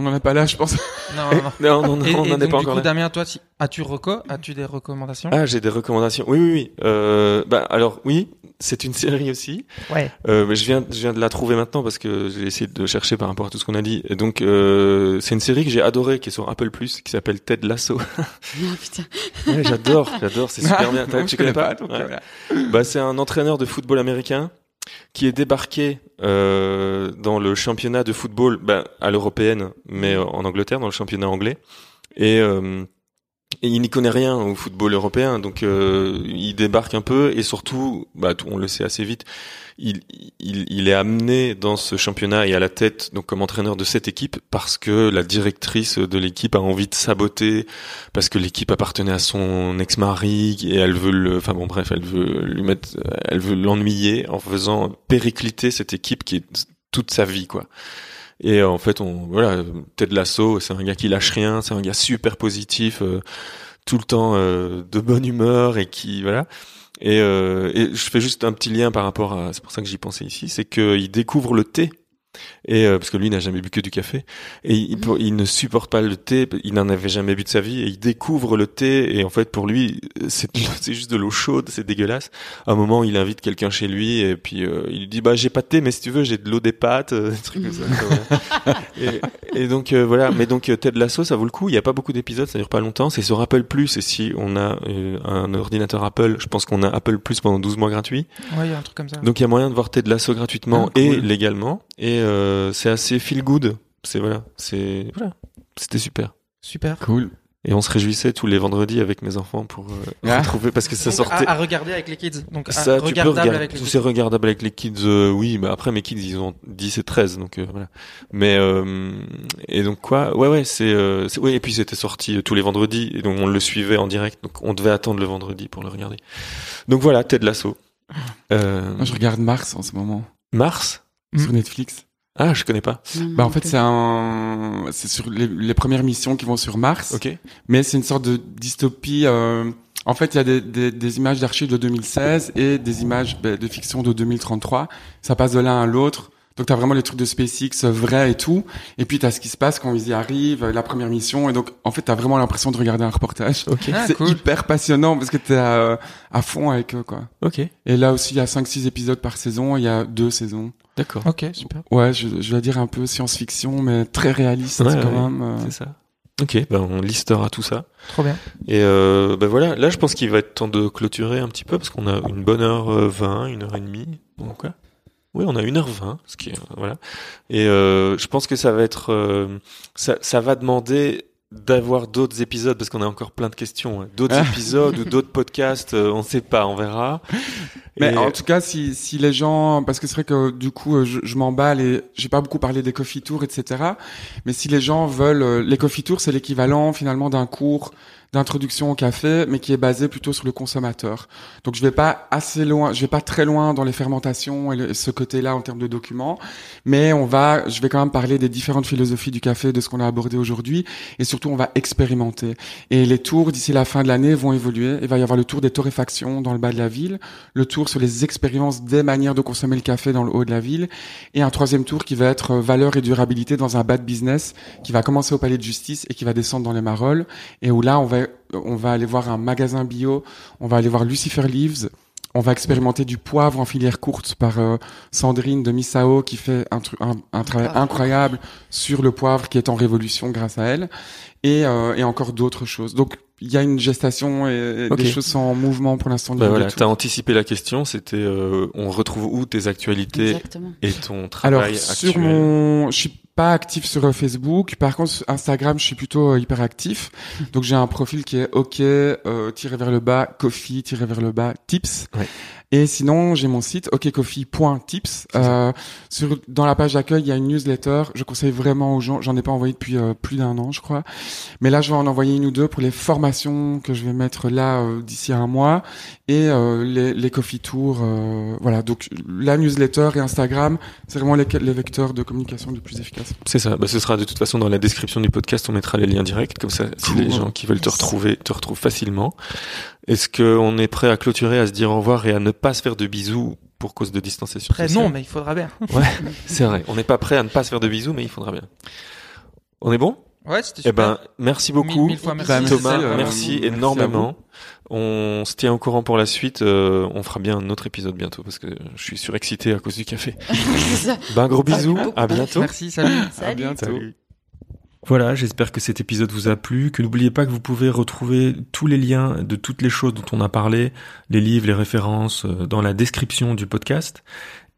On n'en est pas là, je pense. Non, non, non. Non, non, non, Et, on et n'en est donc, pas du encore coup, là. Damien, toi, as-tu reco As-tu des recommandations? Ah, j'ai des recommandations. Oui, oui, oui. Euh, bah, alors, oui, c'est une série aussi. Ouais. Euh, mais je viens, je viens de la trouver maintenant parce que j'ai essayé de chercher par rapport à tout ce qu'on a dit. Et donc, euh, c'est une série que j'ai adorée, qui est sur Apple Plus, qui s'appelle Ted Lasso. Ah, putain. Ouais, j'adore, j'adore, c'est super bien. Non, tu je connais pas, donc, Ouais. voilà. Bah, c'est un entraîneur de football américain qui est débarqué euh, dans le championnat de football bah, à l'européenne, mais euh, en Angleterre, dans le championnat anglais. Et, euh, et il n'y connaît rien au football européen, donc euh, il débarque un peu et surtout, bah, on le sait assez vite, il, il, il est amené dans ce championnat et à la tête, donc comme entraîneur de cette équipe, parce que la directrice de l'équipe a envie de saboter, parce que l'équipe appartenait à son ex-mari et elle veut le, enfin bon bref, elle veut lui mettre, elle veut l'ennuyer en faisant péricliter cette équipe qui est toute sa vie quoi. Et euh, en fait, on voilà, Ted Lasso, c'est un gars qui lâche rien, c'est un gars super positif, euh, tout le temps euh, de bonne humeur et qui voilà. Et, euh, et je fais juste un petit lien par rapport à, c'est pour ça que j'y pensais ici, c'est qu'il découvre le thé. Et euh, parce que lui n'a jamais bu que du café et il, il ne supporte pas le thé, il n'en avait jamais bu de sa vie et il découvre le thé et en fait pour lui c'est c'est juste de l'eau chaude, c'est dégueulasse. À un moment il invite quelqu'un chez lui et puis euh, il lui dit bah j'ai pas de thé mais si tu veux j'ai de l'eau des pâtes, euh, des trucs comme ça. Et, et donc euh, voilà, mais donc euh, Ted Lasso ça vaut le coup. Il y a pas beaucoup d'épisodes, ça dure pas longtemps. C'est sur Apple Plus et si on a un ordinateur Apple, je pense qu'on a Apple Plus pendant 12 mois gratuits. Ouais, il y a un truc comme ça. Donc il y a moyen de voir Ted Lasso gratuitement Ah, cool. et légalement et euh, c'est assez feel good. C'est voilà, c'est voilà, c'était super. Super. Cool. Et on se réjouissait tous les vendredis avec mes enfants pour euh, Ah. retrouver parce que ça Donc, sortait. à, à regarder avec les kids. Donc, à- ça, tu peux regardable regarder. avec les C'est kids. regardable avec les kids. euh, oui, mais après mes kids ils ont 10 et 13 donc euh, voilà. Mais euh, et donc quoi? Ouais ouais, c'est euh, c'est- ouais et puis c'était sorti euh, tous les vendredis et donc on le suivait en direct donc on devait attendre le vendredi pour le regarder. Donc voilà, Ted Lasso. Euh, Moi, je regarde Mars en ce moment Mars? Sur Netflix. Ah, je connais pas. Non, Bah en fait c'est un c'est sur les, les premières missions qui vont sur Mars, OK. mais c'est une sorte de dystopie. euh, En fait il y a des, des, des images d'archives de 2016 et des images bah, de fiction de 2033. Ça passe de l'un à l'autre. Donc t'as vraiment les trucs de SpaceX euh, vrais et tout. Et puis t'as ce qui se passe quand ils y arrivent, euh, la première mission. Et donc en fait t'as vraiment l'impression de regarder un reportage. OK. Ah, c'est cool. hyper passionnant parce que t'es à, à fond avec eux quoi. OK. Et là aussi il y a 5-6 épisodes par saison. Il y a deux saisons. D'accord. Ok, super. Ouais, je, je vais dire un peu science-fiction, mais très réaliste Ouais, quand ouais. même. euh. C'est ça. Ok, ben on listera tout ça. Trop bien. Et euh, ben voilà, là je pense qu'il va être temps de clôturer un petit peu parce qu'on a une bonne heure euh, 20, une heure et demie. Donc quoi Oui, on a une heure 20, ce qui est euh, voilà. Et euh, je pense que ça va être euh, ça, ça va demander d'avoir d'autres épisodes parce qu'on a encore plein de questions, hein. d'autres Ah. épisodes ou d'autres podcasts, euh, on sait pas, on verra. Mais Et- en tout cas, si, si les gens, parce que c'est vrai que du coup, euh, je, je m'emballe et j'ai pas beaucoup parlé des coffee tours, etc. Mais si les gens veulent, euh, les coffee tours, c'est l'équivalent finalement d'un cours d'introduction au café, mais qui est basé plutôt sur le consommateur. Donc je vais pas assez loin, je vais pas très loin dans les fermentations et, ce côté-là en termes de documents, mais on va, je vais quand même parler des différentes philosophies du café, de ce qu'on a abordé aujourd'hui, et surtout on va expérimenter. Et les tours d'ici la fin de l'année vont évoluer. Il va y avoir le tour des torréfactions dans le bas de la ville, le tour sur les expériences des manières de consommer le café dans le haut de la ville, et un troisième tour qui va être euh, valeur et durabilité dans un bad business, qui va commencer au palais de justice et qui va descendre dans les Marolles, et où là on va on va aller voir un magasin bio, on va aller voir Lucifer Leaves. On va expérimenter du poivre en filière courte par euh, Sandrine de Missao qui fait un, tru- un, un travail Poivre. incroyable sur le poivre qui est en révolution grâce à elle et, euh, et encore d'autres choses. Donc il y a une gestation et, des choses sont en mouvement pour l'instant. niveau voilà, t'as anticipé la question, c'était euh, on retrouve où tes actualités Exactement. et ton Alors travail sur actuel? mon, je suis pas actif sur Facebook. Par contre Instagram, je suis plutôt euh, hyper actif. Donc j'ai un profil qui est OK euh, tiré vers le bas coffee tiré vers le bas tips. Ouais. Et sinon j'ai mon site okcoffee.tips. Euh, sur dans la page d'accueil, il y a une newsletter. Je conseille vraiment aux gens. J'en ai pas envoyé depuis euh, plus d'un an, je crois. Mais là, je vais en envoyer une ou deux pour les formations que je vais mettre là euh, d'ici un mois et euh, les, les coffee tours. euh, voilà. Donc la newsletter et Instagram, c'est vraiment les, les vecteurs de communication les plus efficaces. C'est ça. Bah, ce sera de toute façon dans la description du podcast. On mettra les liens directs comme ça. Si les gens qui veulent te retrouver te retrouvent facilement. Est-ce qu'on est prêt à clôturer, à se dire au revoir et à ne pas se faire de bisous pour cause de distanciation sociale non, mais il faudra bien. C'est vrai. On n'est pas prêt à ne pas se faire de bisous, mais il faudra bien. On est bon? Ouais, c'était Eh super. ben, merci beaucoup. Mille, mille fois merci. Bah, merci, Thomas, euh, merci énormément. On se tient au courant pour la suite. Euh, on fera bien un autre épisode bientôt parce que je suis surexcité à cause du café. Ben, gros bisous. À bientôt. Merci, salut. À Salut. Voilà, j'espère que cet épisode vous a plu, que n'oubliez pas que vous pouvez retrouver tous les liens de toutes les choses dont on a parlé, les livres, les références, euh, dans la description du podcast.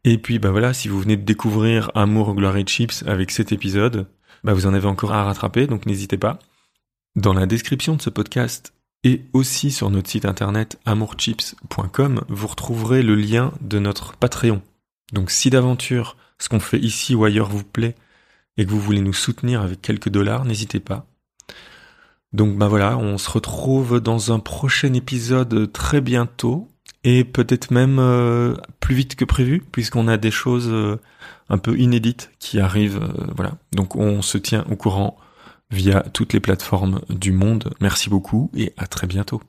Et puis, bah voilà, si vous venez de découvrir Amour, Gloire et Chips avec cet épisode, bah vous en avez encore à rattraper, donc n'hésitez pas. Dans la description de ce podcast et aussi sur notre site internet amourchips.com, vous retrouverez le lien de notre Patreon. Donc si d'aventure ce qu'on fait ici ou ailleurs vous plaît, et que vous voulez nous soutenir avec quelques dollars, n'hésitez pas. Donc bah voilà, on se retrouve dans un prochain épisode très bientôt et peut-être même euh, plus vite que prévu puisqu'on a des choses euh, un peu inédites qui arrivent. euh, voilà, donc on se tient au courant via toutes les plateformes du monde. Merci beaucoup et à très bientôt.